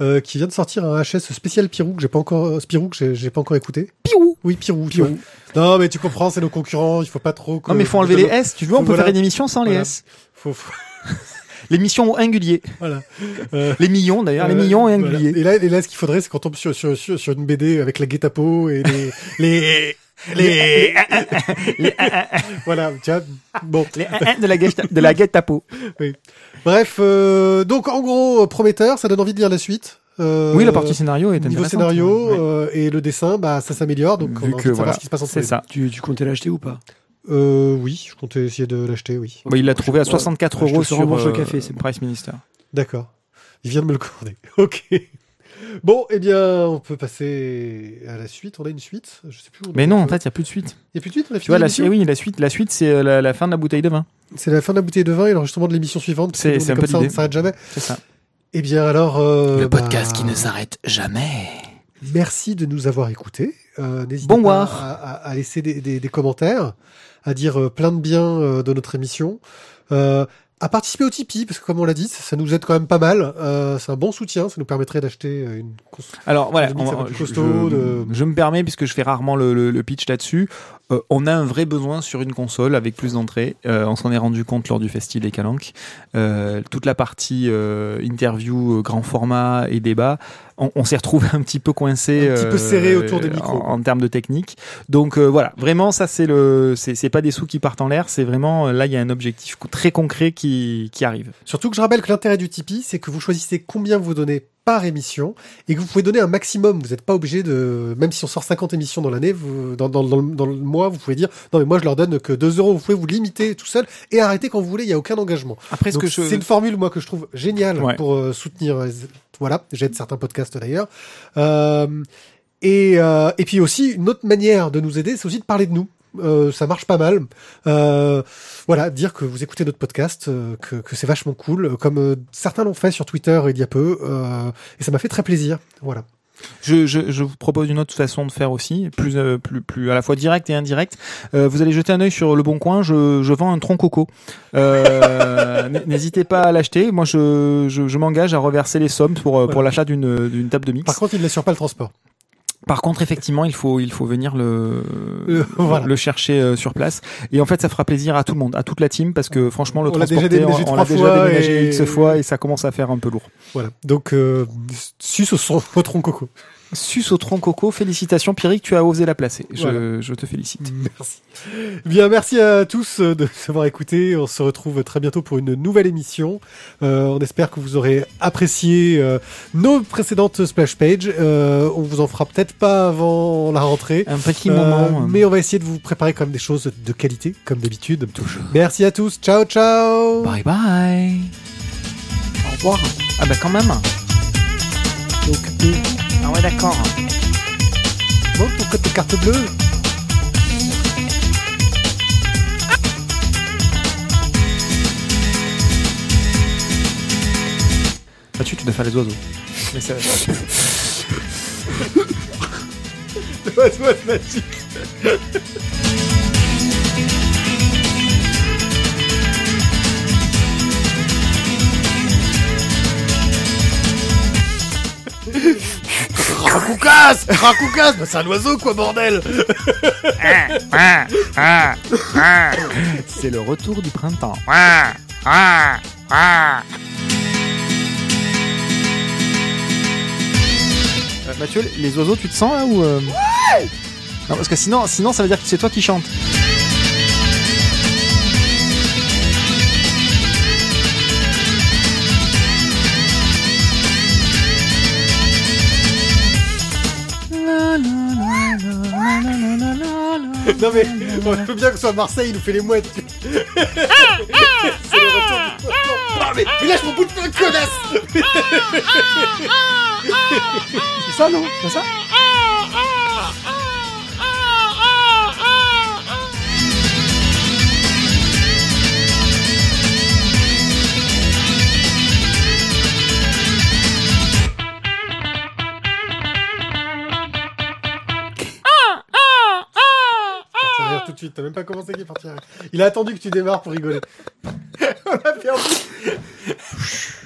euh, qui vient de sortir un HS spécial Pirou que j'ai pas encore euh, Spirou que j'ai- pas encore écouté. Piou Oui, Pirou. Pirou. vois. Non, mais tu comprends, c'est nos concurrents, il faut pas trop. que- Non mais faut enlever les S, tu veux, on peut Voilà. faire une émission sans les Voilà. S. Faut, faut- L'émission au singulier. voilà. Euh, Les millions d'ailleurs, les millions et voilà. Et là, et là, ce qu'il faudrait, c'est qu'on tombe sur, sur, sur, une BD avec la guet-apens et les, les, les, voilà, tu vois. Bon. Les 1 de la guette de la guette à peau. Bref, euh, donc, en gros, euh, prometteur, ça donne envie de lire la suite. Euh, Oui, la partie scénario est Niveau scénario Ouais. euh, et le dessin, bah ça s'améliore, donc on Vu a envie que voilà, ce qui se passe entre c'est ça. Tu, tu comptais l'acheter ou pas? Euh, oui, je comptais essayer de l'acheter, oui. Bah, il l'a trouvé à Ouais. 64 Ouais, euros sur euh, le café, c'est bon. Price Minister. D'accord. Il vient de me le commander. Ok. Bon, eh bien, on peut passer à la suite. On a une suite. Je sais plus. où on Mais non, en fait, il n'y a plus de suite. il y a plus de suite. On a Tu fini vois, la, eh oui, la suite, la suite, c'est euh, la, la fin de la bouteille de vin. C'est la fin de la bouteille de vin et l'enregistrement de l'émission suivante. C'est- un peu ça, on ne s'arrête jamais. C'est ça. Eh bien, alors. euh, le podcast bah, qui ne s'arrête jamais. Merci de nous avoir écoutés. Euh, N'hésitez Bon pas voir. à, laisser des, des- des commentaires, à dire plein de bien de notre émission, euh, à participer au Tipeee, parce que comme on l'a dit, ça, ça nous aide quand même pas mal. Euh, c'est un bon soutien, ça nous permettrait d'acheter euh, une console. Alors voilà, on- costaud, je- de- je me permets, puisque je fais rarement le, le- le pitch là-dessus, euh, on a un vrai besoin sur une console avec plus d'entrées. Euh, on s'en est rendu compte lors du Festival des Calanques. Euh, toute la partie euh, interview, grand format et débat, on, on s'est retrouvé un petit peu coincé, Un petit peu serré autour des micros. en, en termes de technique. Donc euh, voilà, vraiment ça c'est le, c'est pas des sous qui partent en l'air, c'est vraiment euh, là il y a un objectif très concret qui qui arrive. Surtout que je rappelle que l'intérêt du Tipeee, c'est que vous choisissez combien vous donnez par émission et que vous pouvez donner un maximum. Vous n'êtes pas obligé de, même si on sort 50 émissions dans l'année, vous, dans, dans, dans, le- dans le mois, vous pouvez dire, non mais moi je leur donne que 2 euros. Vous pouvez vous limiter tout seul et arrêter quand vous voulez. Il y a aucun engagement. Après ce Donc, que je C'est une formule, moi, que je trouve géniale Ouais. pour euh, soutenir. euh, voilà, j'aide certains podcasts d'ailleurs. Euh, et, euh, et puis aussi, une autre manière de nous aider, c'est aussi de parler de nous. Euh, ça marche pas mal. Euh, voilà, dire que vous écoutez notre podcast, euh, que, que c'est vachement cool, comme certains l'ont fait sur Twitter il y a peu, et ça m'a fait très plaisir. Voilà. Je, je, je vous propose une autre façon de faire aussi, plus, euh, plus, plus à la fois direct et indirect. Euh, vous allez jeter un œil sur le Bon Coin. Je, je vends un tronc coco. Euh, N'hésitez pas à l'acheter. Moi, je, m'engage à reverser les sommes pour, l'achat d'une d'une table de mix. Par contre, il n'assure pas le transport. Par contre, effectivement, il faut il faut venir le Euh, voilà. le chercher euh, sur place. Et en fait, ça fera plaisir à tout le monde, à toute la team, parce que franchement, le On l'a déjà transporter, déménagé on, on l'a déjà fois déménagé et- X fois et ça commence à faire un peu lourd. Voilà. Donc, euh, suce au, son- au tronc coco. Sus au tronc coco, félicitations Pierrick, tu as osé la placer. Je, Voilà. je te félicite. Merci. Bien, merci à tous euh, de nous avoir écoutés. On se retrouve très bientôt pour une nouvelle émission. Euh, on espère que vous aurez apprécié euh, nos précédentes splash pages. Euh, on vous en fera peut-être pas avant la rentrée. Un petit moment. euh, mais on va essayer de vous préparer quand même des choses de qualité, comme d'habitude. Merci à tous. Ciao, ciao. Bye bye. Au revoir. Ah bah quand même. Donc, Ah ouais d'accord. Bon, ton code de carte bleue. Mathieu, tu dois faire les oiseaux. Mais ça... Racoucasse Racoucasse bah, C'est un oiseau, quoi, bordel C'est le retour du printemps. Euh, Mathieu, les oiseaux, tu te sens là ou euh... Non, parce que sinon, sinon, ça veut dire que c'est toi qui chantes. Non mais, on peut bien que ce soit Marseille, il nous fait les mouettes. c'est le retour du. Ah mais, mais lâche mon bout de pain, connasse c'est ça, non? C'est ça? T'as même pas commencé qu'il est parti. Il a attendu que tu démarres pour rigoler.